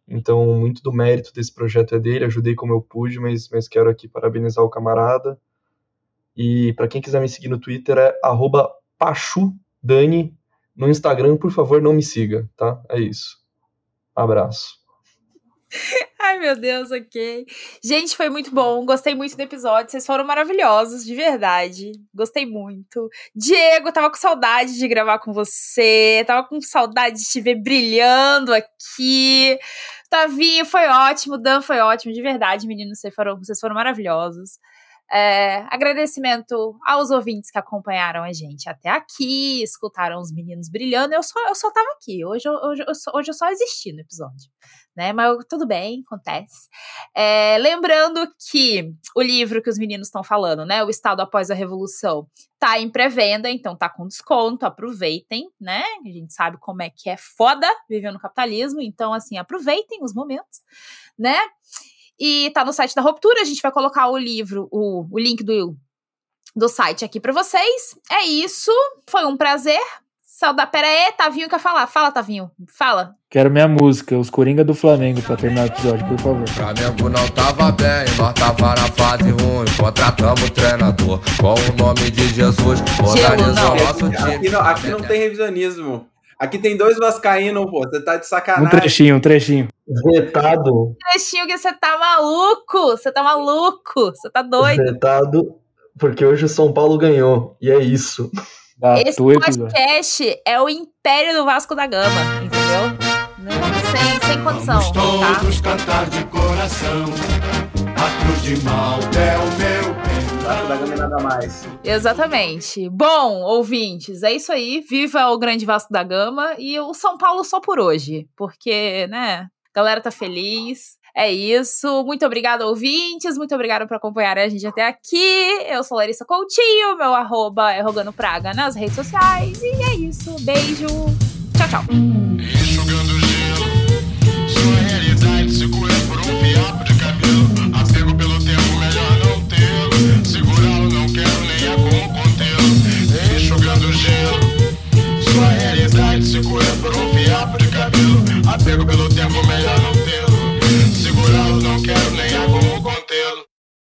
então, muito do mérito desse projeto é dele, ajudei como eu pude, mas, mas quero aqui parabenizar o camarada. E para quem quiser me seguir no Twitter é pachudani. No Instagram, por favor, não me siga, tá? É isso. Abraço. Ai, meu Deus, ok. Gente, foi muito bom. Gostei muito do episódio. Vocês foram maravilhosos, de verdade. Gostei muito. Diego, tava com saudade de gravar com você. Tava com saudade de te ver brilhando aqui. Tavinho foi ótimo. Dan foi ótimo, de verdade, meninos. Vocês foram, vocês foram maravilhosos. É, agradecimento aos ouvintes que acompanharam a gente até aqui, escutaram os meninos brilhando. Eu só, eu só tava aqui. Hoje, hoje, hoje eu só existi no episódio. Né? Mas tudo bem, acontece. É, lembrando que o livro que os meninos estão falando, né? O Estado após a Revolução, tá em pré-venda, então tá com desconto, aproveitem, né? A gente sabe como é que é foda viver no capitalismo, então assim, aproveitem os momentos, né? E tá no site da Ruptura, a gente vai colocar o livro, o, o link do, do site aqui para vocês. É isso, foi um prazer. Saudade. Pera aí, Tavinho quer falar. Fala, Tavinho. Fala. Quero minha música, os Coringa do Flamengo, pra terminar o episódio, por favor. Flamengo não tava bem, nós tava na fase ruim. Contratamos o treinador com o nome de Jesus. Organizou nosso time. Aqui não, aqui não tem revisionismo. Aqui tem dois vascaínos, pô. Você tá de sacanagem. Um trechinho, um trechinho. Vetado. Um trechinho que você tá maluco. Você tá maluco. Você tá doido. Vetado, porque hoje o São Paulo ganhou. E é isso. Esse podcast é o império do Vasco da Gama, entendeu? Sem, sem condição. Vamos todos tá? cantar de coração. A cruz de Malta é o meu Vasco da Gama é nada mais. Exatamente. Bom, ouvintes, é isso aí. Viva o grande Vasco da Gama e o São Paulo só por hoje. Porque, né, a galera tá feliz. É isso. Muito obrigada, ouvintes. Muito obrigada por acompanhar a gente até aqui. Eu sou Larissa Coutinho, meu arroba é Rogando Praga nas redes sociais. E é isso. Beijo. Tchau, tchau.